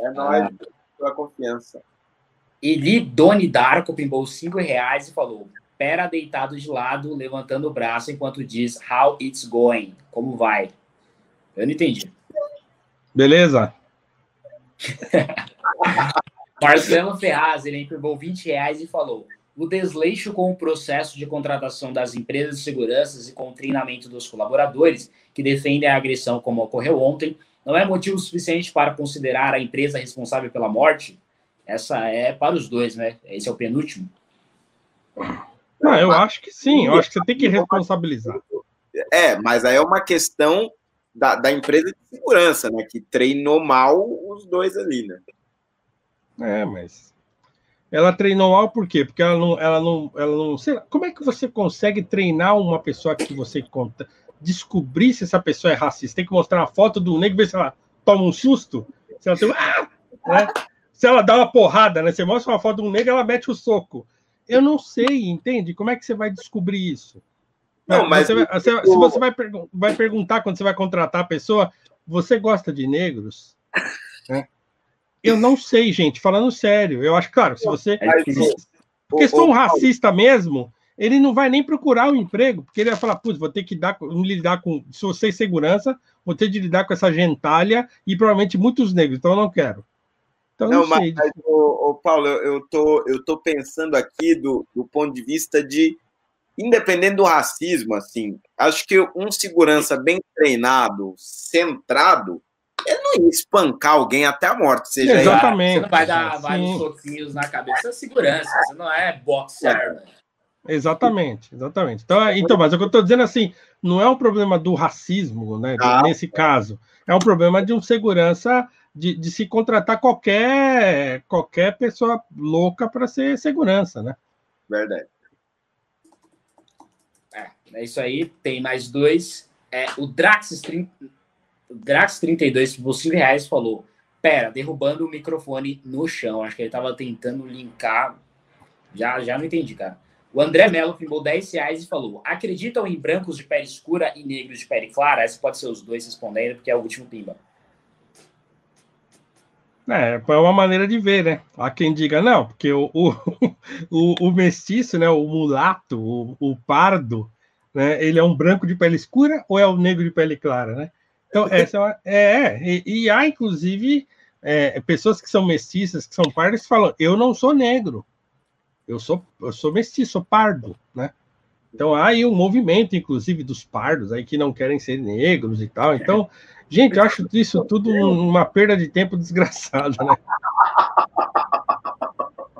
É nóis, ah. pela confiança. Eli Doni Darko pimbou cinco reais e falou: Pera deitado de lado, levantando o braço enquanto diz how it's going. Como vai? Eu não entendi. Beleza. Marcelo Ferraz, ele entregou 20 reais e falou: o desleixo com o processo de contratação das empresas de segurança e com o treinamento dos colaboradores que defendem a agressão como ocorreu ontem não é motivo suficiente para considerar a empresa responsável pela morte? Essa é para os dois, né? Esse é o penúltimo. Não, eu acho que sim, eu acho que você tem que responsabilizar. É, mas aí é uma questão da, da empresa de segurança, né? Que treinou mal os dois ali, né? É, mas. Ela treinou mal por quê? Porque ela não. Ela não, ela não sei lá, como é que você consegue treinar uma pessoa que você conta? Descobrir se essa pessoa é racista? Tem que mostrar uma foto do negro e ver se ela toma um susto? Se ela tem. Ah! Né? Se ela dá uma porrada, né? Você mostra uma foto de um negro, ela mete o soco. Eu não sei, entende? Como é que você vai descobrir isso? Não, mas você vai, você, se você vai, vai perguntar quando você vai contratar a pessoa, você gosta de negros? É. Eu não sei, gente, falando sério. Eu acho, claro, se você. porque se for um racista mesmo, ele não vai nem procurar o um emprego, porque ele vai falar, putz, vou ter que dar, lidar com. Se você segurança, vou ter de lidar com essa gentalha e provavelmente muitos negros, então eu não quero. Então, não, não mas, mas ô, ô, Paulo, eu, tô, eu tô pensando aqui do, do ponto de vista de, independente do racismo, assim, acho que um segurança bem treinado, centrado, ele não ia espancar alguém até a morte. Seja Exatamente. Você não vai dar Sim. vários soquinhos na cabeça. É segurança, você não é boxer. É. Exatamente, exatamente. Então, então, mas o que eu estou dizendo assim, não é um problema do racismo, né? Ah. Nesse caso, é um problema de um segurança de, de se contratar qualquer, qualquer pessoa louca para ser segurança, né? Verdade. É, é isso aí. Tem mais dois. É, o Drax, Drax 32, por 5 reais, falou: Pera, derrubando o microfone no chão. Acho que ele estava tentando linkar. Já, já não entendi, cara. O André Mello pimbou 10 reais e falou: Acreditam em brancos de pele escura e negros de pele clara? Essa pode ser os dois respondendo, porque é o último pimba. É, é uma maneira de ver, né? Há quem diga, não, porque o, o, o, o mestiço, né, o mulato, o, o, pardo, né, ele é um branco de pele escura ou é o negro de pele clara, né? Então, essa é, uma, é, é e, e, há, inclusive, é, pessoas que são mestiças, que são pardas, que falam, eu não sou negro, eu sou, eu sou mestiço, sou pardo, né? Então, há aí um movimento, inclusive, dos pardos aí que não querem ser negros e tal, então... Gente, eu acho isso tudo uma perda de tempo desgraçada, né?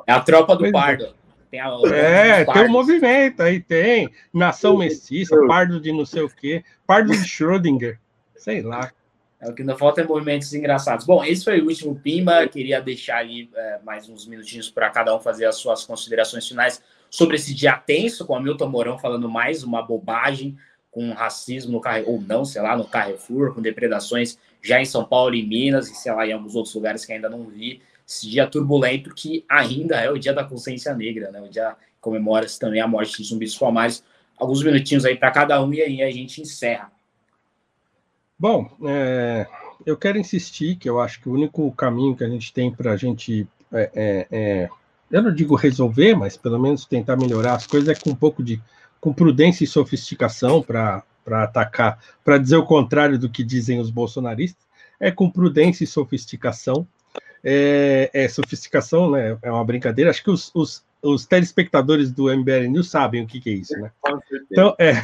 É a tropa do pardo. Tem a, é, tem um movimento, aí tem nação mestiça, pardo de não sei o quê, pardo de Schrödinger, sei lá. É, o que ainda falta é movimentos engraçados. Bom, esse foi o último Pimba. Queria deixar ali é, mais uns minutinhos para cada um fazer as suas considerações finais sobre esse dia tenso, com o Milton Mourão falando mais uma bobagem com racismo no Carrefour, ou não, sei lá, no Carrefour, com depredações já em São Paulo e Minas, e sei lá, em alguns outros lugares que ainda não vi. Esse dia turbulento que ainda é o dia da consciência negra, né? O dia comemora-se também a morte de zumbis palmares. Alguns minutinhos aí para cada um e aí a gente encerra. Bom, é, eu quero insistir que eu acho que o único caminho que a gente tem para a gente, é, é, é, eu não digo resolver, mas pelo menos tentar melhorar as coisas é com um pouco de com prudência e sofisticação para atacar, para dizer o contrário do que dizem os bolsonaristas, é com prudência e sofisticação. É, é sofisticação, né? É uma brincadeira. Acho que os, os, os telespectadores do MBL News sabem o que, que é isso, né? Então, é.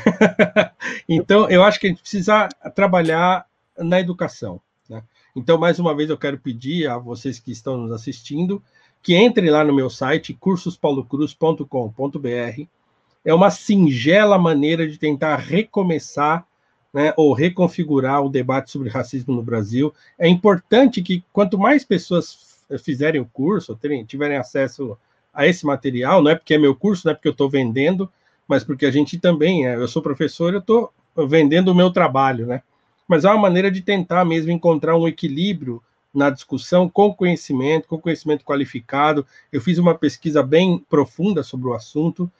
então, eu acho que a gente precisa trabalhar na educação. Né? Então, mais uma vez, eu quero pedir a vocês que estão nos assistindo que entrem lá no meu site, cursospaulocruz.com.br é uma singela maneira de tentar recomeçar né, ou reconfigurar o debate sobre racismo no Brasil. É importante que quanto mais pessoas fizerem o curso, terem, tiverem acesso a esse material, não é porque é meu curso, não é porque eu estou vendendo, mas porque a gente também, é, eu sou professor, eu estou vendendo o meu trabalho, né? Mas é uma maneira de tentar mesmo encontrar um equilíbrio na discussão com conhecimento, com conhecimento qualificado. Eu fiz uma pesquisa bem profunda sobre o assunto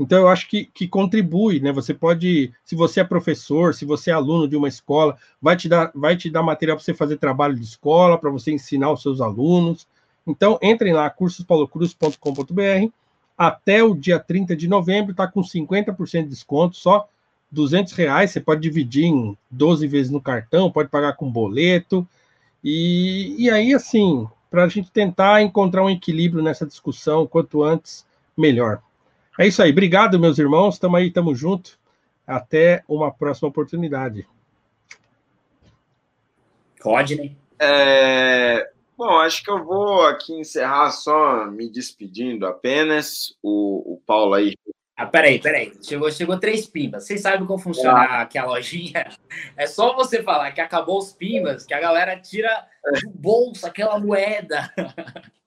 então, eu acho que, que contribui, né? Você pode, se você é professor, se você é aluno de uma escola, vai te dar, vai te dar material para você fazer trabalho de escola, para você ensinar os seus alunos. Então, entrem lá, cursospalocruz.com.br. Até o dia 30 de novembro, está com 50% de desconto, só 200 reais. Você pode dividir em 12 vezes no cartão, pode pagar com boleto. E, e aí, assim, para a gente tentar encontrar um equilíbrio nessa discussão, quanto antes, melhor. É isso aí. Obrigado, meus irmãos. Estamos aí, estamos juntos. Até uma próxima oportunidade. Rodney. É, bom, acho que eu vou aqui encerrar só me despedindo apenas. O, o Paulo aí. Ah, peraí, peraí. Chegou, chegou três pimbas. Vocês sabem como funciona ah. aqui a lojinha? É só você falar que acabou os pimbas, que a galera tira do bolso aquela moeda.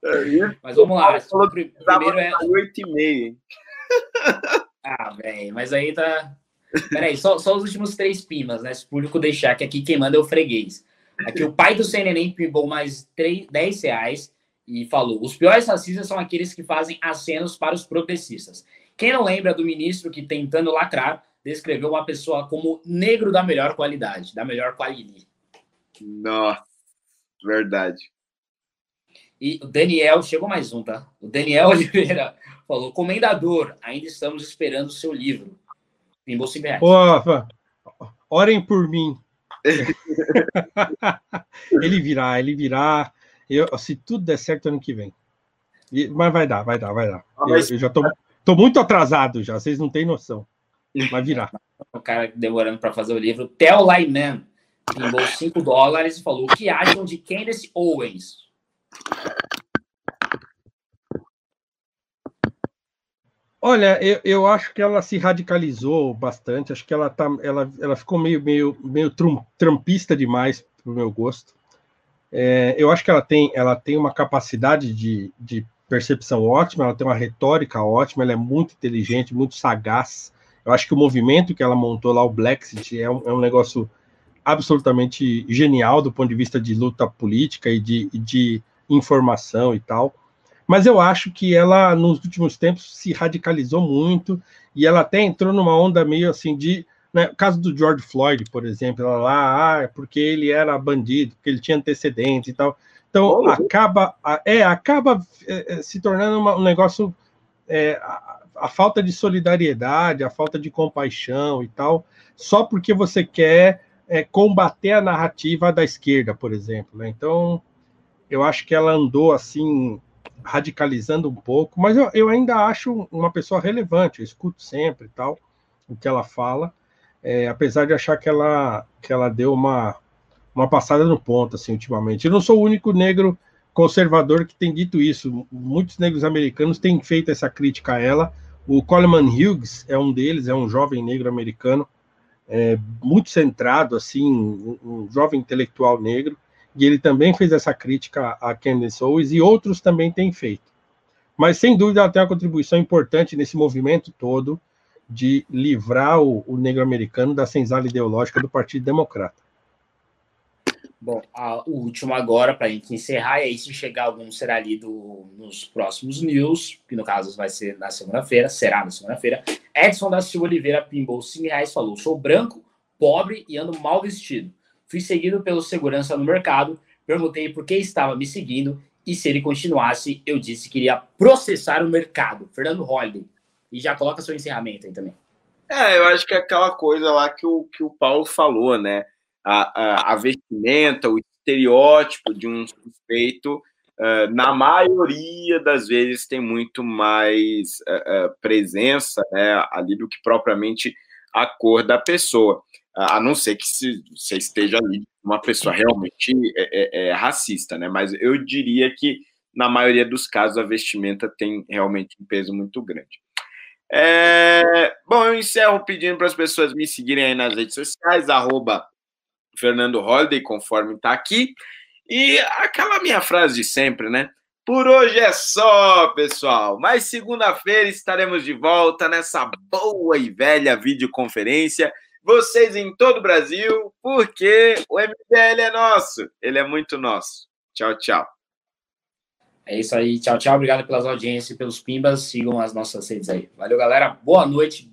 É, Mas vamos lá. Primeiro é. 8 e meia ah, velho, mas aí tá. Peraí, só, só os últimos três pimas, né? Se o público deixar, que aqui quem manda é o freguês. Aqui o pai do CNN pimbou mais 3, 10 reais e falou: os piores racistas são aqueles que fazem acenos para os progressistas. Quem não lembra do ministro que, tentando lacrar, descreveu uma pessoa como negro da melhor qualidade, da melhor qualidade? Nossa, verdade. E o Daniel, chegou mais um, tá? O Daniel Oliveira falou: Comendador, ainda estamos esperando o seu livro. Pimbou 5 reais. orem por mim. ele virá, ele virá. Eu, se tudo der certo ano que vem. Mas vai dar, vai dar, vai dar. Ah, eu, eu, já tô, tô muito atrasado já, vocês não têm noção. Vai virar. o cara demorando para fazer o livro. Theo Lyman pimbou 5 dólares e falou: O que acham de Candace Owens? Olha, eu, eu acho que ela se radicalizou bastante. Acho que ela, tá, ela, ela ficou meio, meio, meio trumpista demais para o meu gosto. É, eu acho que ela tem, ela tem uma capacidade de, de percepção ótima, ela tem uma retórica ótima, ela é muito inteligente, muito sagaz. Eu acho que o movimento que ela montou lá, o Blacksit, é um, é um negócio absolutamente genial do ponto de vista de luta política e de, de informação e tal. Mas eu acho que ela, nos últimos tempos, se radicalizou muito e ela até entrou numa onda meio assim de. Né, o caso do George Floyd, por exemplo, ela lá, ah, é porque ele era bandido, porque ele tinha antecedentes e tal. Então, acaba, é, acaba é, é, se tornando uma, um negócio. É, a, a falta de solidariedade, a falta de compaixão e tal, só porque você quer é, combater a narrativa da esquerda, por exemplo. Né? Então, eu acho que ela andou assim radicalizando um pouco, mas eu, eu ainda acho uma pessoa relevante, eu escuto sempre tal o que ela fala, é, apesar de achar que ela que ela deu uma uma passada no ponto assim ultimamente. Eu não sou o único negro conservador que tem dito isso. Muitos negros americanos têm feito essa crítica a ela. O Coleman Hughes é um deles, é um jovem negro americano é, muito centrado, assim, um, um, jovem intelectual negro, e ele também fez essa crítica a Candace Owens, e outros também têm feito. Mas, sem dúvida, ela tem uma contribuição importante nesse movimento todo de livrar o, o negro americano da senzala ideológica do Partido Democrata. Bom, a, o último agora, para a gente encerrar, e aí se chegar algum será lido nos próximos news, que no caso vai ser na segunda-feira, será na segunda-feira. Edson da Silva Oliveira pimbou 5 reais falou: sou branco, pobre e ando mal vestido. Fui seguido pelo segurança no mercado, perguntei por que estava me seguindo e se ele continuasse, eu disse que iria processar o mercado. Fernando Holliday. E já coloca seu encerramento aí também. É, eu acho que é aquela coisa lá que o, que o Paulo falou, né? A, a, a vestimenta, o estereótipo de um suspeito, uh, na maioria das vezes, tem muito mais uh, uh, presença né, ali do que propriamente a cor da pessoa. A não ser que se, você esteja ali uma pessoa realmente é, é, é racista, né? Mas eu diria que, na maioria dos casos, a vestimenta tem realmente um peso muito grande. É, bom, eu encerro pedindo para as pessoas me seguirem aí nas redes sociais, arroba Fernando Holiday, conforme está aqui. E aquela minha frase de sempre, né? Por hoje é só, pessoal. Mas segunda-feira estaremos de volta nessa boa e velha videoconferência. Vocês em todo o Brasil, porque o MBL é nosso. Ele é muito nosso. Tchau, tchau. É isso aí. Tchau, tchau. Obrigado pelas audiências e pelos pimbas. Sigam as nossas redes aí. Valeu, galera. Boa noite.